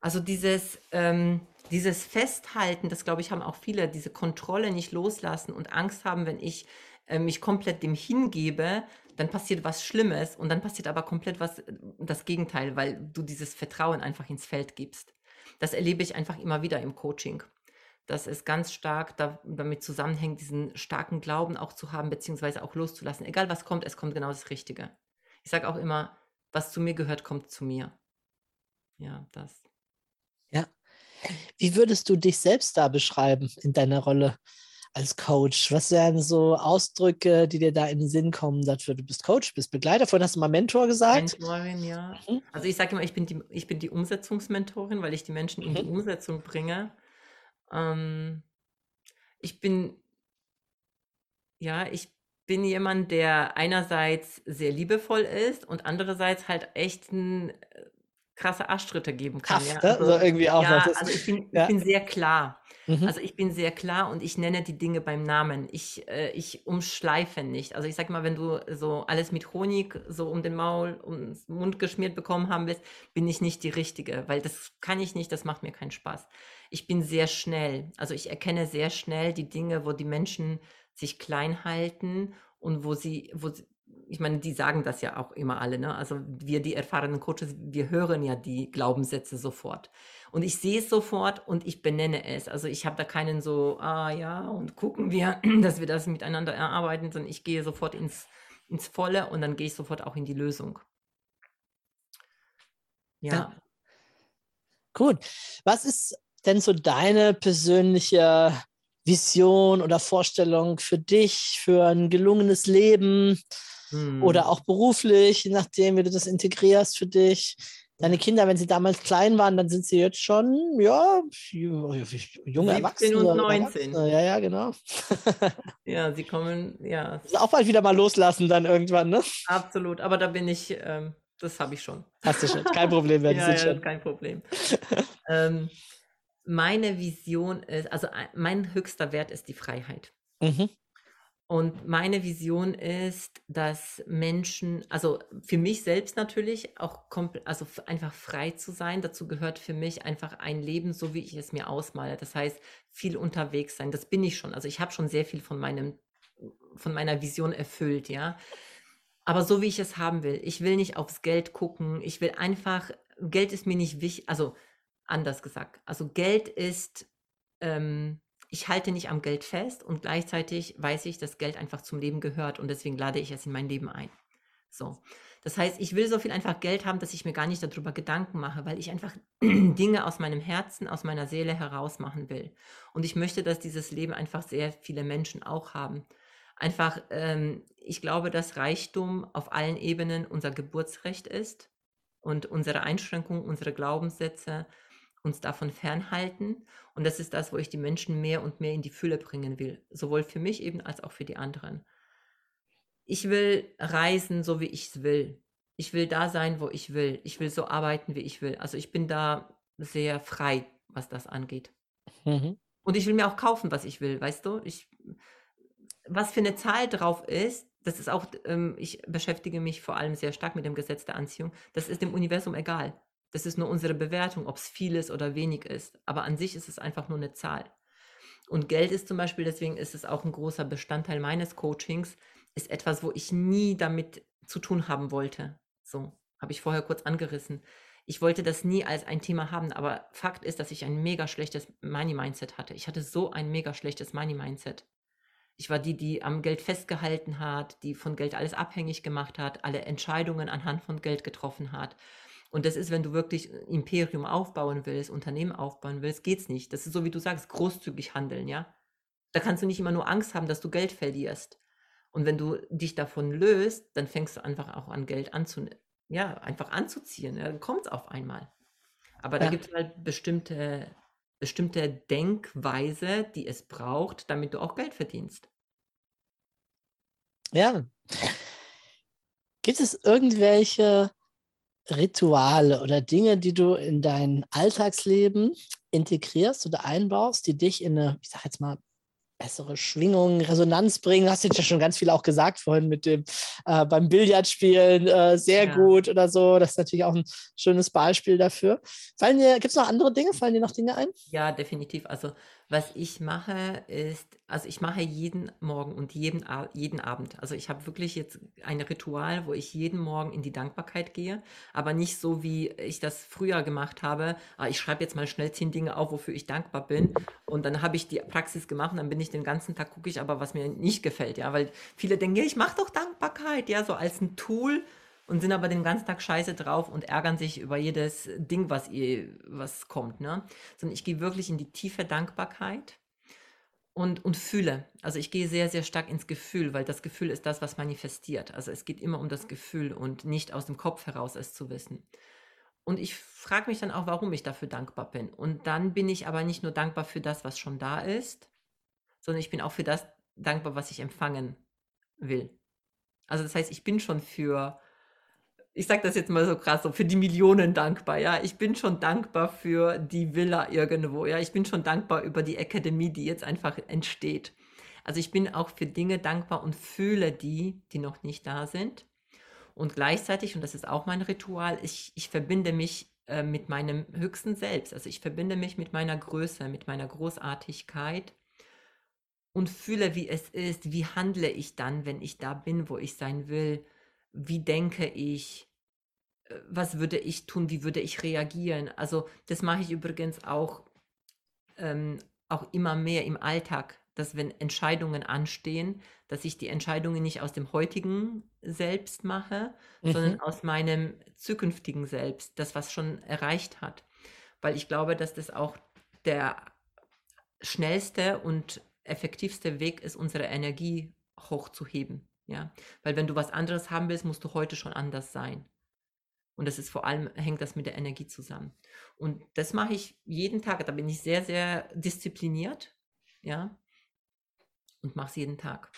Also dieses, ähm, dieses Festhalten, das glaube ich, haben auch viele, diese Kontrolle nicht loslassen und Angst haben, wenn ich äh, mich komplett dem hingebe, dann passiert was Schlimmes und dann passiert aber komplett was, äh, das Gegenteil, weil du dieses Vertrauen einfach ins Feld gibst. Das erlebe ich einfach immer wieder im Coaching. Dass es ganz stark da, damit zusammenhängt, diesen starken Glauben auch zu haben, beziehungsweise auch loszulassen. Egal was kommt, es kommt genau das Richtige. Ich sage auch immer, was zu mir gehört, kommt zu mir. Ja, das. Ja. Wie würdest du dich selbst da beschreiben in deiner Rolle als Coach? Was wären so Ausdrücke, die dir da in den Sinn kommen dafür? Du bist Coach, bist Begleiter, vorhin hast du mal Mentor gesagt. Mentorin, ja. Mhm. Also ich sage immer, ich bin, die, ich bin die Umsetzungsmentorin, weil ich die Menschen mhm. in die mhm. Umsetzung bringe. Ähm, ich bin, ja, ich bin jemand, der einerseits sehr liebevoll ist und andererseits halt echt ein äh, krasse Arschtritte geben kann. Tough, ja. Also, also irgendwie auch. Ja, also ich bin, ja. ich bin sehr klar. Mhm. Also ich bin sehr klar und ich nenne die Dinge beim Namen. Ich, äh, ich umschleife nicht. Also ich sag mal, wenn du so alles mit Honig so um den Maul, um den Mund geschmiert bekommen haben willst, bin ich nicht die Richtige, weil das kann ich nicht, das macht mir keinen Spaß. Ich bin sehr schnell. Also ich erkenne sehr schnell die Dinge, wo die Menschen sich klein halten und wo sie, wo sie, ich meine, die sagen das ja auch immer alle, ne? Also wir, die erfahrenen Coaches, wir hören ja die Glaubenssätze sofort. Und ich sehe es sofort und ich benenne es. Also ich habe da keinen so, ah ja, und gucken wir, dass wir das miteinander erarbeiten, sondern ich gehe sofort ins, ins Volle und dann gehe ich sofort auch in die Lösung. Ja. ja. Gut. Was ist denn so deine persönliche Vision oder Vorstellung für dich, für ein gelungenes Leben hm. oder auch beruflich, je nachdem, wie du das integrierst für dich? Deine Kinder, wenn sie damals klein waren, dann sind sie jetzt schon, ja, junge Erwachsene. und 19. Erwachsene. Ja, ja, genau. ja, sie kommen, ja. Also auch bald wieder mal loslassen dann irgendwann, ne? Absolut, aber da bin ich, ähm, das habe ich schon. Hast du schon, kein Problem. Wenn ja, ja, schon. kein Problem. ähm, meine Vision ist, also mein höchster Wert ist die Freiheit. Mhm. Und meine Vision ist, dass Menschen, also für mich selbst natürlich, auch also einfach frei zu sein. Dazu gehört für mich einfach ein Leben, so wie ich es mir ausmale. Das heißt, viel unterwegs sein. Das bin ich schon. Also ich habe schon sehr viel von meinem, von meiner Vision erfüllt, ja. Aber so wie ich es haben will. Ich will nicht aufs Geld gucken. Ich will einfach, Geld ist mir nicht wichtig. Also anders gesagt. Also Geld ist, ähm, ich halte nicht am Geld fest und gleichzeitig weiß ich, dass Geld einfach zum Leben gehört und deswegen lade ich es in mein Leben ein. So. Das heißt, ich will so viel einfach Geld haben, dass ich mir gar nicht darüber Gedanken mache, weil ich einfach Dinge aus meinem Herzen, aus meiner Seele heraus machen will. Und ich möchte, dass dieses Leben einfach sehr viele Menschen auch haben. Einfach, ähm, ich glaube, dass Reichtum auf allen Ebenen unser Geburtsrecht ist und unsere Einschränkungen, unsere Glaubenssätze uns davon fernhalten. Und das ist das, wo ich die Menschen mehr und mehr in die Fülle bringen will. Sowohl für mich eben als auch für die anderen. Ich will reisen, so wie ich es will. Ich will da sein, wo ich will. Ich will so arbeiten, wie ich will. Also ich bin da sehr frei, was das angeht. Mhm. Und ich will mir auch kaufen, was ich will, weißt du? Ich, was für eine Zahl drauf ist, das ist auch, ähm, ich beschäftige mich vor allem sehr stark mit dem Gesetz der Anziehung. Das ist dem Universum egal. Das ist nur unsere Bewertung, ob es viel ist oder wenig ist. Aber an sich ist es einfach nur eine Zahl. Und Geld ist zum Beispiel, deswegen ist es auch ein großer Bestandteil meines Coachings, ist etwas, wo ich nie damit zu tun haben wollte. So, habe ich vorher kurz angerissen. Ich wollte das nie als ein Thema haben, aber Fakt ist, dass ich ein mega schlechtes Money-Mindset hatte. Ich hatte so ein mega schlechtes Money-Mindset. Ich war die, die am Geld festgehalten hat, die von Geld alles abhängig gemacht hat, alle Entscheidungen anhand von Geld getroffen hat. Und das ist, wenn du wirklich Imperium aufbauen willst, Unternehmen aufbauen willst, geht's nicht. Das ist so, wie du sagst, großzügig handeln, ja. Da kannst du nicht immer nur Angst haben, dass du Geld verlierst. Und wenn du dich davon löst, dann fängst du einfach auch an, Geld anzu, ja, einfach anzuziehen. Ja, dann kommt es auf einmal. Aber da ja. gibt es halt bestimmte, bestimmte Denkweise, die es braucht, damit du auch Geld verdienst. Ja. Gibt es irgendwelche Rituale oder Dinge, die du in dein Alltagsleben integrierst oder einbaust, die dich in eine, ich sag jetzt mal, bessere Schwingung, Resonanz bringen. Hast du ja schon ganz viel auch gesagt vorhin mit dem äh, beim Billardspielen äh, sehr Ja. gut oder so. Das ist natürlich auch ein schönes Beispiel dafür. Fallen dir, gibt es noch andere Dinge? Fallen dir noch Dinge ein? Ja, definitiv. Also, was ich mache, ist, also ich mache jeden Morgen und jeden, jeden Abend. Also ich habe wirklich jetzt ein Ritual, wo ich jeden Morgen in die Dankbarkeit gehe, aber nicht so, wie ich das früher gemacht habe. Ah, ich schreibe jetzt mal schnell zehn Dinge auf, wofür ich dankbar bin. Und dann habe ich die Praxis gemacht und dann bin ich den ganzen Tag, gucke ich aber, was mir nicht gefällt, ja, weil viele denken, ja, ich mache doch Dankbarkeit, ja, so als ein Tool und sind aber den ganzen Tag scheiße drauf und ärgern sich über jedes Ding, was ihr, was kommt, ne? Sondern ich gehe wirklich in die tiefe Dankbarkeit und, und fühle. Also ich gehe sehr, sehr stark ins Gefühl, weil das Gefühl ist das, was manifestiert. Also es geht immer um das Gefühl und nicht aus dem Kopf heraus es zu wissen. Und ich frage mich dann auch, warum ich dafür dankbar bin. Und dann bin ich aber nicht nur dankbar für das, was schon da ist, sondern ich bin auch für das dankbar, was ich empfangen will. Also das heißt, ich bin schon für, ich sage das jetzt mal so krass, so für die Millionen dankbar, ja. Ich bin schon dankbar für die Villa irgendwo, ja. Ich bin schon dankbar über die Akademie, die jetzt einfach entsteht. Also ich bin auch für Dinge dankbar und fühle die, die noch nicht da sind. Und gleichzeitig, und das ist auch mein Ritual, ich, ich verbinde mich äh, mit meinem höchsten Selbst. Also ich verbinde mich mit meiner Größe, mit meiner Großartigkeit und fühle, wie es ist. Wie handle ich dann, wenn ich da bin, wo ich sein will? Wie denke ich? Äh, Was würde ich tun? Wie würde ich reagieren? Also das mache ich übrigens auch, ähm, auch immer mehr im Alltag, dass wenn Entscheidungen anstehen, dass ich die Entscheidungen nicht aus dem heutigen Selbst mache, sondern Mhm. aus meinem zukünftigen Selbst, das was schon erreicht hat. Weil ich glaube, dass das auch der schnellste und effektivste Weg ist, unsere Energie hochzuheben. Ja, weil wenn du was anderes haben willst, musst du heute schon anders sein. Und das ist vor allem, hängt das mit der Energie zusammen. Und das mache ich jeden Tag. Da bin ich sehr, sehr diszipliniert. Ja. Und mache es jeden Tag.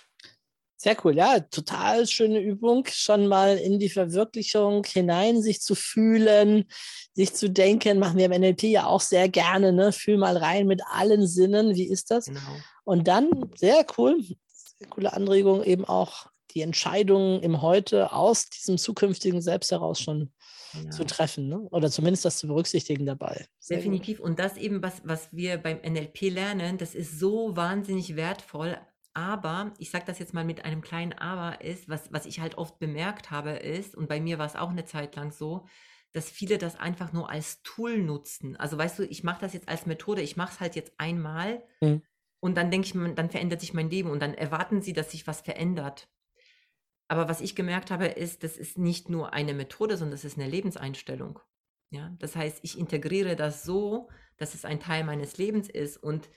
Sehr cool, ja, total schöne Übung, schon mal in die Verwirklichung hinein, sich zu fühlen, sich zu denken, machen wir im NLP ja auch sehr gerne, ne? Fühl mal rein mit allen Sinnen, wie ist das? Genau. Und dann, sehr cool, sehr coole Anregung, eben auch die Entscheidungen im Heute aus diesem zukünftigen Selbst heraus schon zu Ja. treffen, ne? Oder zumindest das zu berücksichtigen dabei. Sehr gut. Definitiv. Und das eben, was, was wir beim NLP lernen, das ist so wahnsinnig wertvoll. Aber, ich sage das jetzt mal mit einem kleinen Aber, ist, was, was ich halt oft bemerkt habe, ist, und bei mir war es auch eine Zeit lang so, dass viele das einfach nur als Tool nutzen. Also weißt du, ich mache das jetzt als Methode, ich mache es halt jetzt einmal Mhm. und dann denke ich, dann verändert sich mein Leben und dann erwarten sie, dass sich was verändert. Aber was ich gemerkt habe, ist, das ist nicht nur eine Methode, sondern das ist eine Lebenseinstellung. Ja, das heißt, ich integriere das so, dass es ein Teil meines Lebens ist und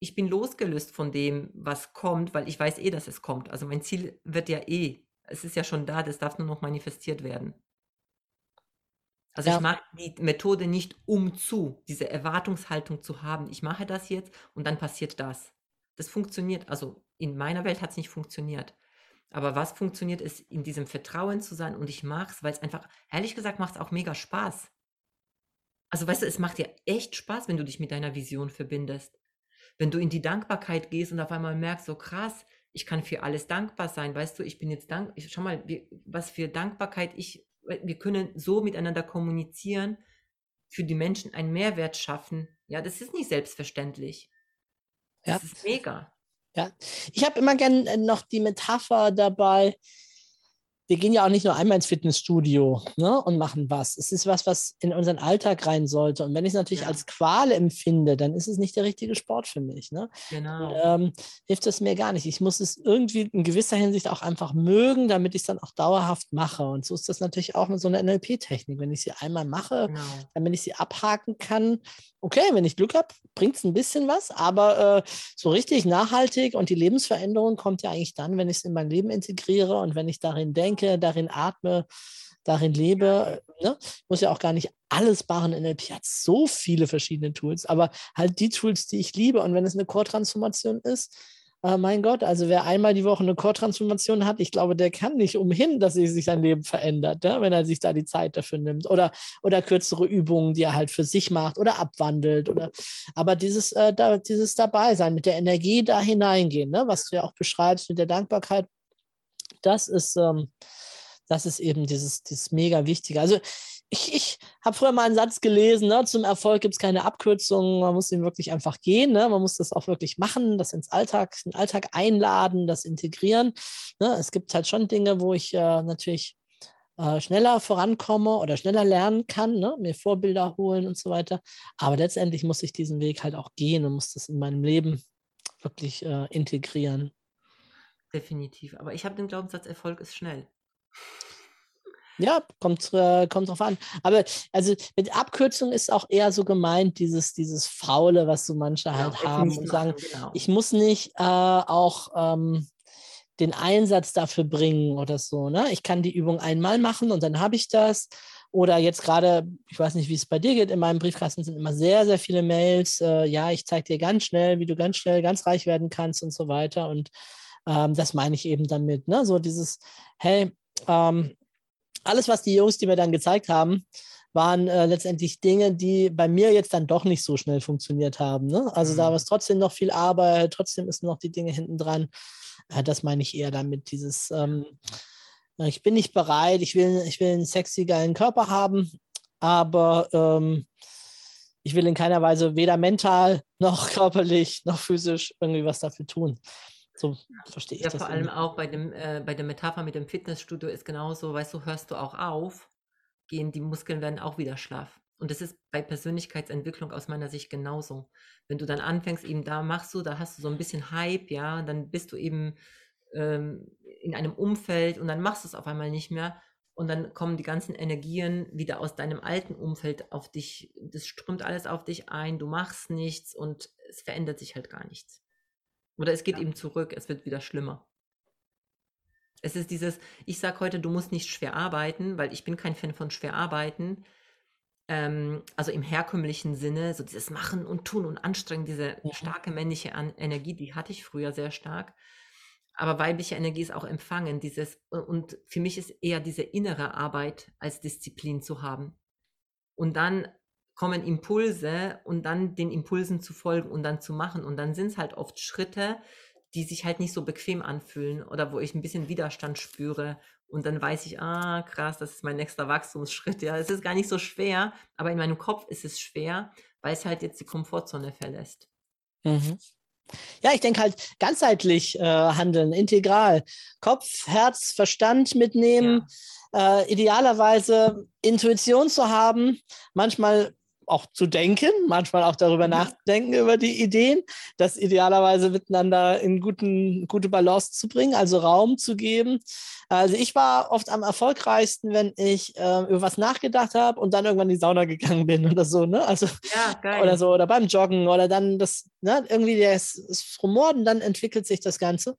ich bin losgelöst von dem, was kommt, weil ich weiß eh, dass es kommt. Also mein Ziel wird ja eh, es ist ja schon da, das darf nur noch manifestiert werden. Also Ja. ich mache die Methode nicht um zu, diese Erwartungshaltung zu haben. Ich mache das jetzt und dann passiert das. Das funktioniert, also in meiner Welt hat es nicht funktioniert. Aber was funktioniert, ist in diesem Vertrauen zu sein und ich mache es, weil es einfach, ehrlich gesagt, macht es auch mega Spaß. Also weißt du, es macht dir echt Spaß, wenn du dich mit deiner Vision verbindest. Wenn du in die Dankbarkeit gehst und auf einmal merkst, so krass, ich kann für alles dankbar sein, weißt du, ich bin jetzt dankbar, schau mal, wie, was für Dankbarkeit ich, wir können so miteinander kommunizieren, für die Menschen einen Mehrwert schaffen. Ja, das ist nicht selbstverständlich. Ja. Das ist mega. Ja, ich habe immer gern äh, noch die Metapher dabei. Wir gehen ja auch nicht nur einmal ins Fitnessstudio ne, und machen was. Es ist was, was in unseren Alltag rein sollte. Und wenn ich es natürlich Ja. als Qual empfinde, dann ist es nicht der richtige Sport für mich. Ne? Genau. ähm, hilft es mir gar nicht. Ich muss es irgendwie in gewisser Hinsicht auch einfach mögen, damit ich es dann auch dauerhaft mache. Und so ist das natürlich auch mit so einer NLP-Technik. Wenn ich sie einmal mache, Genau. damit ich sie abhaken kann. Okay, wenn ich Glück habe, bringt es ein bisschen was, aber äh, so richtig nachhaltig und die Lebensveränderung kommt ja eigentlich dann, wenn ich es in mein Leben integriere und wenn ich darin denke, darin atme, darin lebe. Ne? Ich muss ja auch gar nicht alles machen. NLP hat so viele verschiedene Tools, aber halt die Tools, die ich liebe. Und wenn es eine Core-Transformation ist, äh, mein Gott, also wer einmal die Woche eine Core-Transformation hat, ich glaube, der kann nicht umhin, dass sich sein Leben verändert, ja, wenn er sich da die Zeit dafür nimmt. Oder, oder kürzere Übungen, die er halt für sich macht oder abwandelt. Oder, aber dieses, äh, da, dieses Dabeisein, mit der Energie da hineingehen, ne, was du ja auch beschreibst mit der Dankbarkeit, das ist, ähm, das ist eben dieses, dieses mega Wichtige. Also ich, ich habe früher mal einen Satz gelesen, ne, zum Erfolg gibt es keine Abkürzungen, man muss ihn wirklich einfach gehen, ne, man muss das auch wirklich machen, das ins Alltag, in den Alltag einladen, das integrieren. Ne. Es gibt halt schon Dinge, wo ich äh, natürlich äh, schneller vorankomme oder schneller lernen kann, ne, mir Vorbilder holen und so weiter. Aber letztendlich muss ich diesen Weg halt auch gehen und muss das in meinem Leben wirklich äh, integrieren. Definitiv. Aber ich habe den Glaubenssatz, Erfolg ist schnell. Ja, kommt, äh, kommt drauf an. Aber also mit Abkürzung ist auch eher so gemeint, dieses, dieses Faule, was so manche ja, halt haben und sagen, genau. ich muss nicht äh, auch ähm, den Einsatz dafür bringen oder so. Ne? Ich kann die Übung einmal machen und dann habe ich das. Oder jetzt gerade, ich weiß nicht, wie es bei dir geht, in meinem Briefkasten sind immer sehr, sehr viele Mails. Äh, ja, ich zeige dir ganz schnell, wie du ganz schnell ganz reich werden kannst und so weiter. Und ähm, das meine ich eben damit. Ne? So dieses, hey, ähm, alles, was die Jungs, die mir dann gezeigt haben, waren äh, letztendlich Dinge, die bei mir jetzt dann doch nicht so schnell funktioniert haben. Ne? Also mhm. da war es trotzdem noch viel Arbeit, trotzdem ist noch die Dinge hinten dran. Äh, das meine ich eher damit, dieses, ähm, ich bin nicht bereit, ich will, ich will einen sexy, geilen Körper haben, aber ähm, ich will in keiner Weise weder mental noch körperlich noch physisch irgendwie was dafür tun. So verstehe ich ja, das. Vor allem auch bei, dem, äh, bei der Metapher mit dem Fitnessstudio ist genauso, weißt du, hörst du auch auf, gehen die Muskeln werden auch wieder schlaff. Und das ist bei Persönlichkeitsentwicklung aus meiner Sicht genauso. Wenn du dann anfängst, eben da machst du, da hast du so ein bisschen Hype, ja, dann bist du eben ähm, in einem Umfeld und dann machst du es auf einmal nicht mehr. Und dann kommen die ganzen Energien wieder aus deinem alten Umfeld auf dich. Das strömt alles auf dich ein, du machst nichts und es verändert sich halt gar nichts. Oder es geht ja. eben zurück, es wird wieder schlimmer. Es ist dieses, ich sage heute, du musst nicht schwer arbeiten, weil ich bin kein Fan von schwer arbeiten. Ähm, also im herkömmlichen Sinne, so dieses Machen und Tun und Anstrengen, diese ja. starke männliche An Energie, die hatte ich früher sehr stark. Aber weibliche Energie ist auch empfangen, dieses, und für mich ist eher diese innere Arbeit als Disziplin zu haben. Und dann kommen Impulse und dann den Impulsen zu folgen und dann zu machen. Und dann sind es halt oft Schritte, die sich halt nicht so bequem anfühlen oder wo ich ein bisschen Widerstand spüre. Und dann weiß ich, ah, krass, das ist mein nächster Wachstumsschritt. Ja, es ist gar nicht so schwer, aber in meinem Kopf ist es schwer, weil es halt jetzt die Komfortzone verlässt. Mhm. Ja, ich denke halt ganzheitlich äh, handeln, integral. Kopf, Herz, Verstand mitnehmen, ja. äh, idealerweise Intuition zu haben. Manchmal auch zu denken, manchmal auch darüber nachdenken, über die Ideen, das idealerweise miteinander in guten, gute Balance zu bringen, also Raum zu geben. Also ich war oft am erfolgreichsten, wenn ich äh, über was nachgedacht habe und dann irgendwann in die Sauna gegangen bin oder so, ne? Also ja, oder so, oder beim Joggen oder dann das, ne, irgendwie das, das Rumor und dann entwickelt sich das Ganze.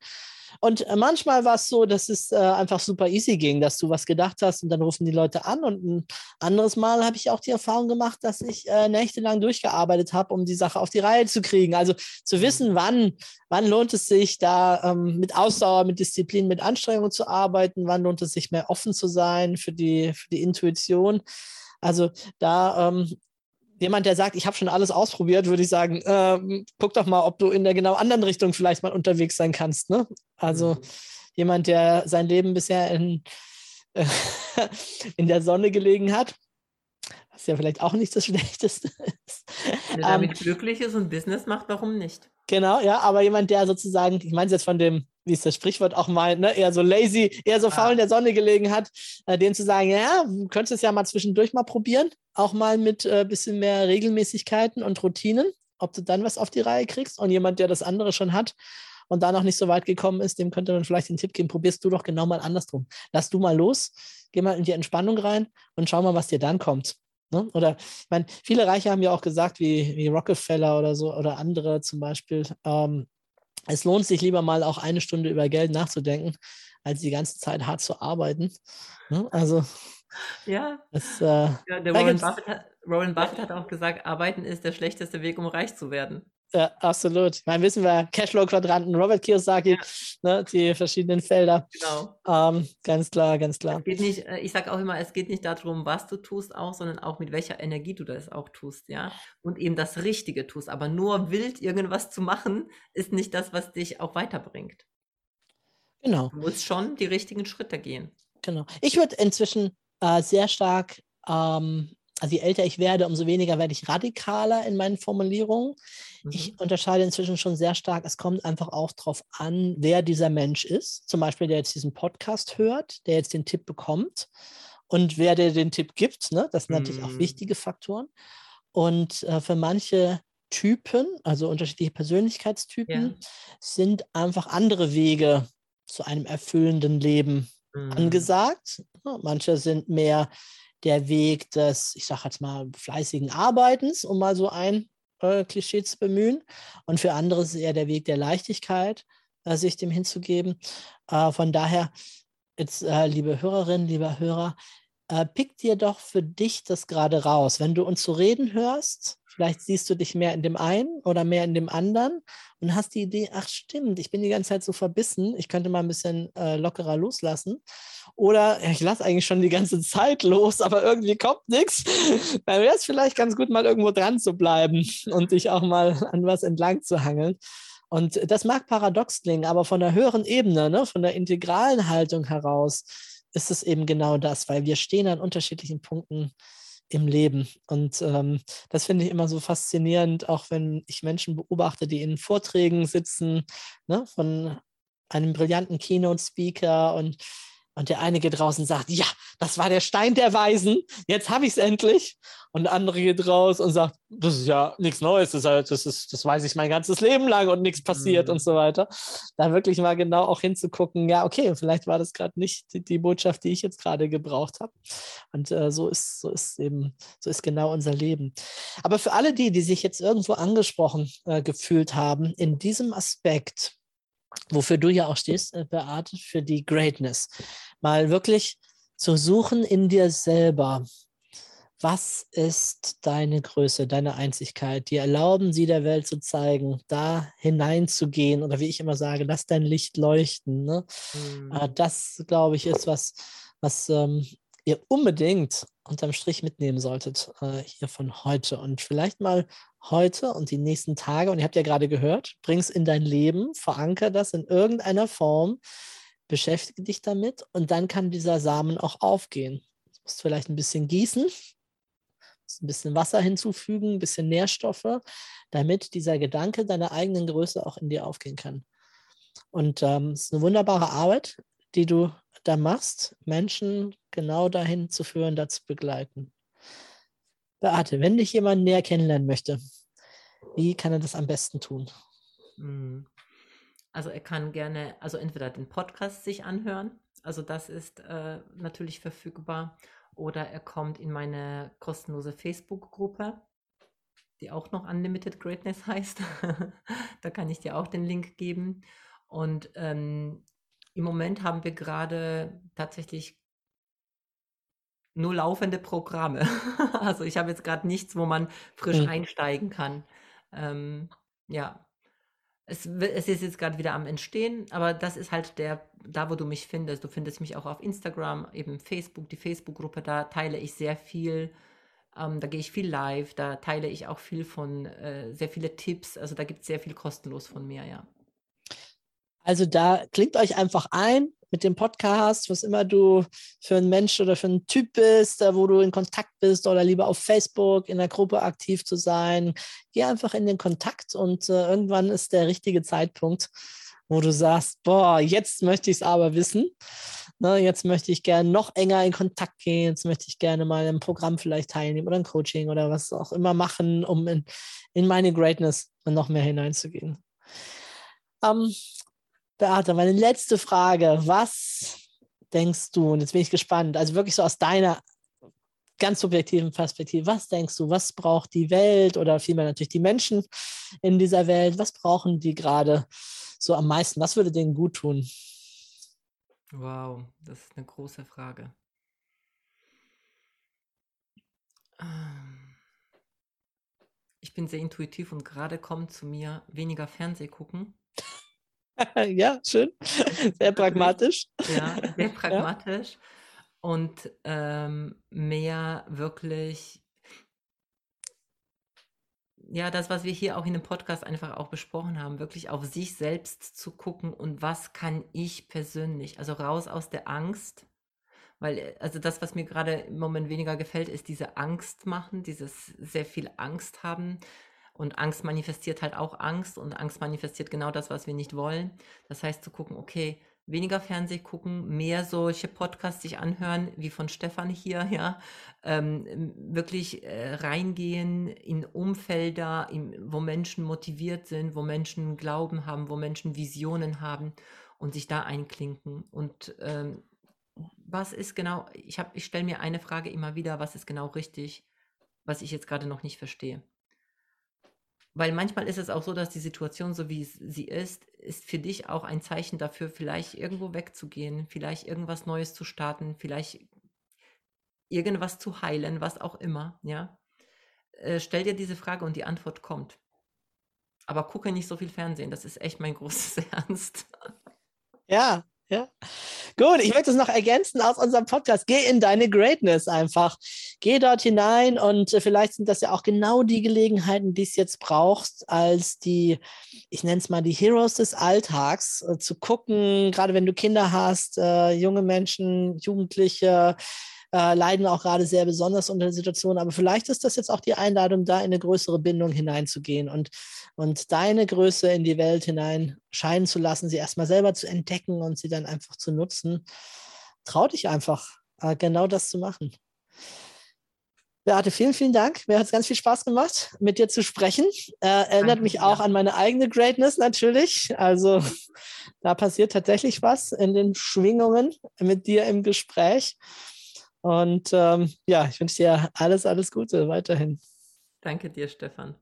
Und äh, manchmal war es so, dass es äh, einfach super easy ging, dass du was gedacht hast und dann rufen die Leute an. Und ein anderes Mal habe ich auch die Erfahrung gemacht, dass ich äh, nächtelang durchgearbeitet habe, um die Sache auf die Reihe zu kriegen. Also zu wissen, mhm. wann, wann lohnt es sich, da ähm, mit Ausdauer, mit Disziplin, mit Anstrengung zu arbeiten, wann lohnt es sich mehr offen zu sein für die, für die Intuition. Also da ähm, jemand, der sagt, ich habe schon alles ausprobiert, würde ich sagen, äh, guck doch mal, ob du in der genau anderen Richtung vielleicht mal unterwegs sein kannst. Ne? Also mhm. jemand, der sein Leben bisher in, äh, in der Sonne gelegen hat, was ja vielleicht auch nicht das Schlechteste ist. Wenn er damit ähm, glücklich ist und Business macht, warum nicht? Genau, ja, aber jemand, der sozusagen, ich meine es jetzt von dem, wie ist das Sprichwort auch mal, ne, eher so lazy, eher so ah. faul in der Sonne gelegen hat, äh, dem zu sagen, ja, du könntest es ja mal zwischendurch mal probieren, auch mal mit ein äh, bisschen mehr Regelmäßigkeiten und Routinen, ob du dann was auf die Reihe kriegst. Und jemand, der das andere schon hat und da noch nicht so weit gekommen ist, dem könnte man vielleicht den Tipp geben, probierst du doch genau mal andersrum. Lass du mal los, geh mal in die Entspannung rein und schau mal, was dir dann kommt. Ne? Oder ich meine, viele Reiche haben ja auch gesagt, wie, wie Rockefeller oder so oder andere zum Beispiel, ähm, es lohnt sich lieber mal auch eine Stunde über Geld nachzudenken, als die ganze Zeit hart zu arbeiten. Ne? Also ja. Das, äh, ja der Warren Buffett, hat, Warren Buffett, hat, auch gesagt, arbeiten ist der schlechteste Weg, um reich zu werden. Ja, absolut. Ich meine, wissen wir, Cashflow-Quadranten, Robert Kiyosaki, ja. ne, die verschiedenen Felder. Genau. Ähm, ganz klar, ganz klar. Es geht nicht, äh, ich sage auch immer, es geht nicht darum, was du tust auch, sondern auch mit welcher Energie du das auch tust, ja. Und eben das Richtige tust. Aber nur wild irgendwas zu machen, ist nicht das, was dich auch weiterbringt. Genau. Du musst schon die richtigen Schritte gehen. Genau. Ich würde inzwischen äh, sehr stark ähm, also je älter ich werde, umso weniger werde ich radikaler in meinen Formulierungen. Mhm. Ich unterscheide inzwischen schon sehr stark. Es kommt einfach auch darauf an, wer dieser Mensch ist. Zum Beispiel, der jetzt diesen Podcast hört, der jetzt den Tipp bekommt und wer der den Tipp gibt. Ne? Das sind mhm. natürlich auch mhm. wichtige Faktoren. Und äh, für manche Typen, also unterschiedliche Persönlichkeitstypen, ja. sind einfach andere Wege zu einem erfüllenden Leben mhm. angesagt. Manche sind mehr der Weg des, ich sage jetzt mal, fleißigen Arbeitens, um mal so ein äh, Klischee zu bemühen. Und für andere ist es eher der Weg der Leichtigkeit, äh, sich dem hinzugeben. Äh, von daher, jetzt, äh, liebe Hörerinnen, lieber Hörer, äh, pick dir doch für dich das gerade raus. Wenn du uns so reden hörst, vielleicht siehst du dich mehr in dem einen oder mehr in dem anderen und hast die Idee, ach stimmt, ich bin die ganze Zeit so verbissen, ich könnte mal ein bisschen äh, lockerer loslassen. Oder ich lasse eigentlich schon die ganze Zeit los, aber irgendwie kommt nichts. Dann wäre es vielleicht ganz gut, mal irgendwo dran zu bleiben und dich auch mal an was entlang zu hangeln. Und das mag paradox klingen, aber von der höheren Ebene, ne, von der integralen Haltung heraus, ist es eben genau das, weil wir stehen an unterschiedlichen Punkten im Leben. Und ähm, das finde ich immer so faszinierend, auch wenn ich Menschen beobachte, die in Vorträgen sitzen, ne, von einem brillanten Keynote-Speaker und und der eine geht raus und sagt, ja, das war der Stein der Weisen, jetzt habe ich es endlich. Und der andere geht raus und sagt, das ist ja nichts Neues, das, ist halt, das, ist, das weiß ich mein ganzes Leben lang und nichts passiert mhm. und so weiter. Da wirklich mal genau auch hinzugucken, ja, okay, vielleicht war das gerade nicht die, die, Botschaft, die ich jetzt gerade gebraucht habe. Und äh, so ist, so ist eben, so ist genau unser Leben. Aber für alle die, die sich jetzt irgendwo angesprochen äh, gefühlt haben, in diesem Aspekt, wofür du ja auch stehst, äh, Beate, für die Greatness. Mal wirklich zu suchen in dir selber. Was ist deine Größe, deine Einzigkeit? Die erlauben sie der Welt zu zeigen, da hineinzugehen oder wie ich immer sage, lass dein Licht leuchten. Ne? Mhm. Das, glaube ich, ist was, was ähm, ihr unbedingt unterm Strich mitnehmen solltet äh, hier von heute und vielleicht mal heute und die nächsten Tage, und ihr habt ja gerade gehört, bring es in dein Leben, veranker das in irgendeiner Form, beschäftige dich damit und dann kann dieser Samen auch aufgehen. Du musst vielleicht ein bisschen gießen, ein bisschen Wasser hinzufügen, ein bisschen Nährstoffe, damit dieser Gedanke deiner eigenen Größe auch in dir aufgehen kann. Und ähm, es ist eine wunderbare Arbeit, die du da machst, Menschen genau dahin zu führen, dazu begleiten. Beate, wenn dich jemand näher kennenlernen möchte, wie kann er das am besten tun? Hm. Also er kann gerne, also entweder den Podcast sich anhören, also das ist äh, natürlich verfügbar, oder er kommt in meine kostenlose Facebook-Gruppe, die auch noch Unlimited Greatness heißt. da kann ich dir auch den Link geben. Und ähm, im Moment haben wir gerade tatsächlich nur laufende Programme. Also ich habe jetzt gerade nichts, wo man frisch Mhm. einsteigen kann. Ähm, ja, es, es ist jetzt gerade wieder am Entstehen, aber das ist halt der, da wo du mich findest. Du findest mich auch auf Instagram, eben Facebook, die Facebook-Gruppe, da teile ich sehr viel. Ähm, da gehe ich viel live, da teile ich auch viel von, äh, sehr viele Tipps. Also da gibt es sehr viel kostenlos von mir, ja. Also da klingt euch einfach ein mit dem Podcast, was immer du für ein Mensch oder für ein Typ bist, wo du in Kontakt bist oder lieber auf Facebook in der Gruppe aktiv zu sein. Geh einfach in den Kontakt und äh, irgendwann ist der richtige Zeitpunkt, wo du sagst, boah, jetzt möchte ich es aber wissen. Ne, jetzt möchte ich gerne noch enger in Kontakt gehen. Jetzt möchte ich gerne mal im Programm vielleicht teilnehmen oder ein Coaching oder was auch immer machen, um in, in meine Greatness noch mehr hineinzugehen. Ähm, Beate, meine letzte Frage. Was denkst du, und jetzt bin ich gespannt, also wirklich so aus deiner ganz subjektiven Perspektive, was denkst du, was braucht die Welt oder vielmehr natürlich die Menschen in dieser Welt, was brauchen die gerade so am meisten? Was würde denen gut tun? Wow, das ist eine große Frage. Ähm, ich bin sehr intuitiv und gerade kommt zu mir weniger Fernseh gucken. ja, schön. Sehr pragmatisch. Ja, sehr pragmatisch. Ja. Und ähm, mehr wirklich, ja, das, was wir hier auch in dem Podcast einfach auch besprochen haben, wirklich auf sich selbst zu gucken und was kann ich persönlich, also raus aus der Angst, weil, äh, also das, was mir gerade im Moment weniger gefällt, ist diese Angst machen, dieses sehr viel Angst haben. Und Angst manifestiert halt auch Angst und Angst manifestiert genau das, was wir nicht wollen. Das heißt, zu gucken, okay, weniger Fernseh gucken, mehr solche Podcasts sich anhören, wie von Stefan hier, ja, ähm, wirklich äh, reingehen in Umfelder, in, wo Menschen motiviert sind, wo Menschen Glauben haben, wo Menschen Visionen haben und sich da einklinken und ähm, was ist genau, ich, ich stelle mir eine Frage immer wieder, was ist genau richtig, was ich jetzt gerade noch nicht verstehe. Weil manchmal ist es auch so, dass die Situation, so wie sie ist, ist für dich auch ein Zeichen dafür, vielleicht irgendwo wegzugehen, vielleicht irgendwas Neues zu starten, vielleicht irgendwas zu heilen, was auch immer, ja. Äh, stell dir diese Frage und die Antwort kommt. Aber gucke nicht so viel Fernsehen, das ist echt mein großes Ernst. Ja, ja. Gut, ich möchte es noch ergänzen aus unserem Podcast. Geh in deine Greatness einfach. Geh dort hinein und äh, vielleicht sind das ja auch genau die Gelegenheiten, die es jetzt brauchst, als die, ich nenne es mal die Heroes des Alltags, äh, zu gucken, gerade wenn du Kinder hast, äh, junge Menschen, Jugendliche, äh, leiden auch gerade sehr besonders unter der Situation. Aber vielleicht ist das jetzt auch die Einladung, da in eine größere Bindung hineinzugehen und, und deine Größe in die Welt hinein scheinen zu lassen, sie erstmal selber zu entdecken und sie dann einfach zu nutzen. Trau dich einfach, äh, genau das zu machen. Beate, vielen, vielen Dank. Mir hat es ganz viel Spaß gemacht, mit dir zu sprechen. Äh, erinnert Danke, mich auch ja. an meine eigene Greatness natürlich. Also da passiert tatsächlich was in den Schwingungen mit dir im Gespräch. Und ähm, ja, ich wünsche dir alles, alles Gute weiterhin. Danke dir, Stefan.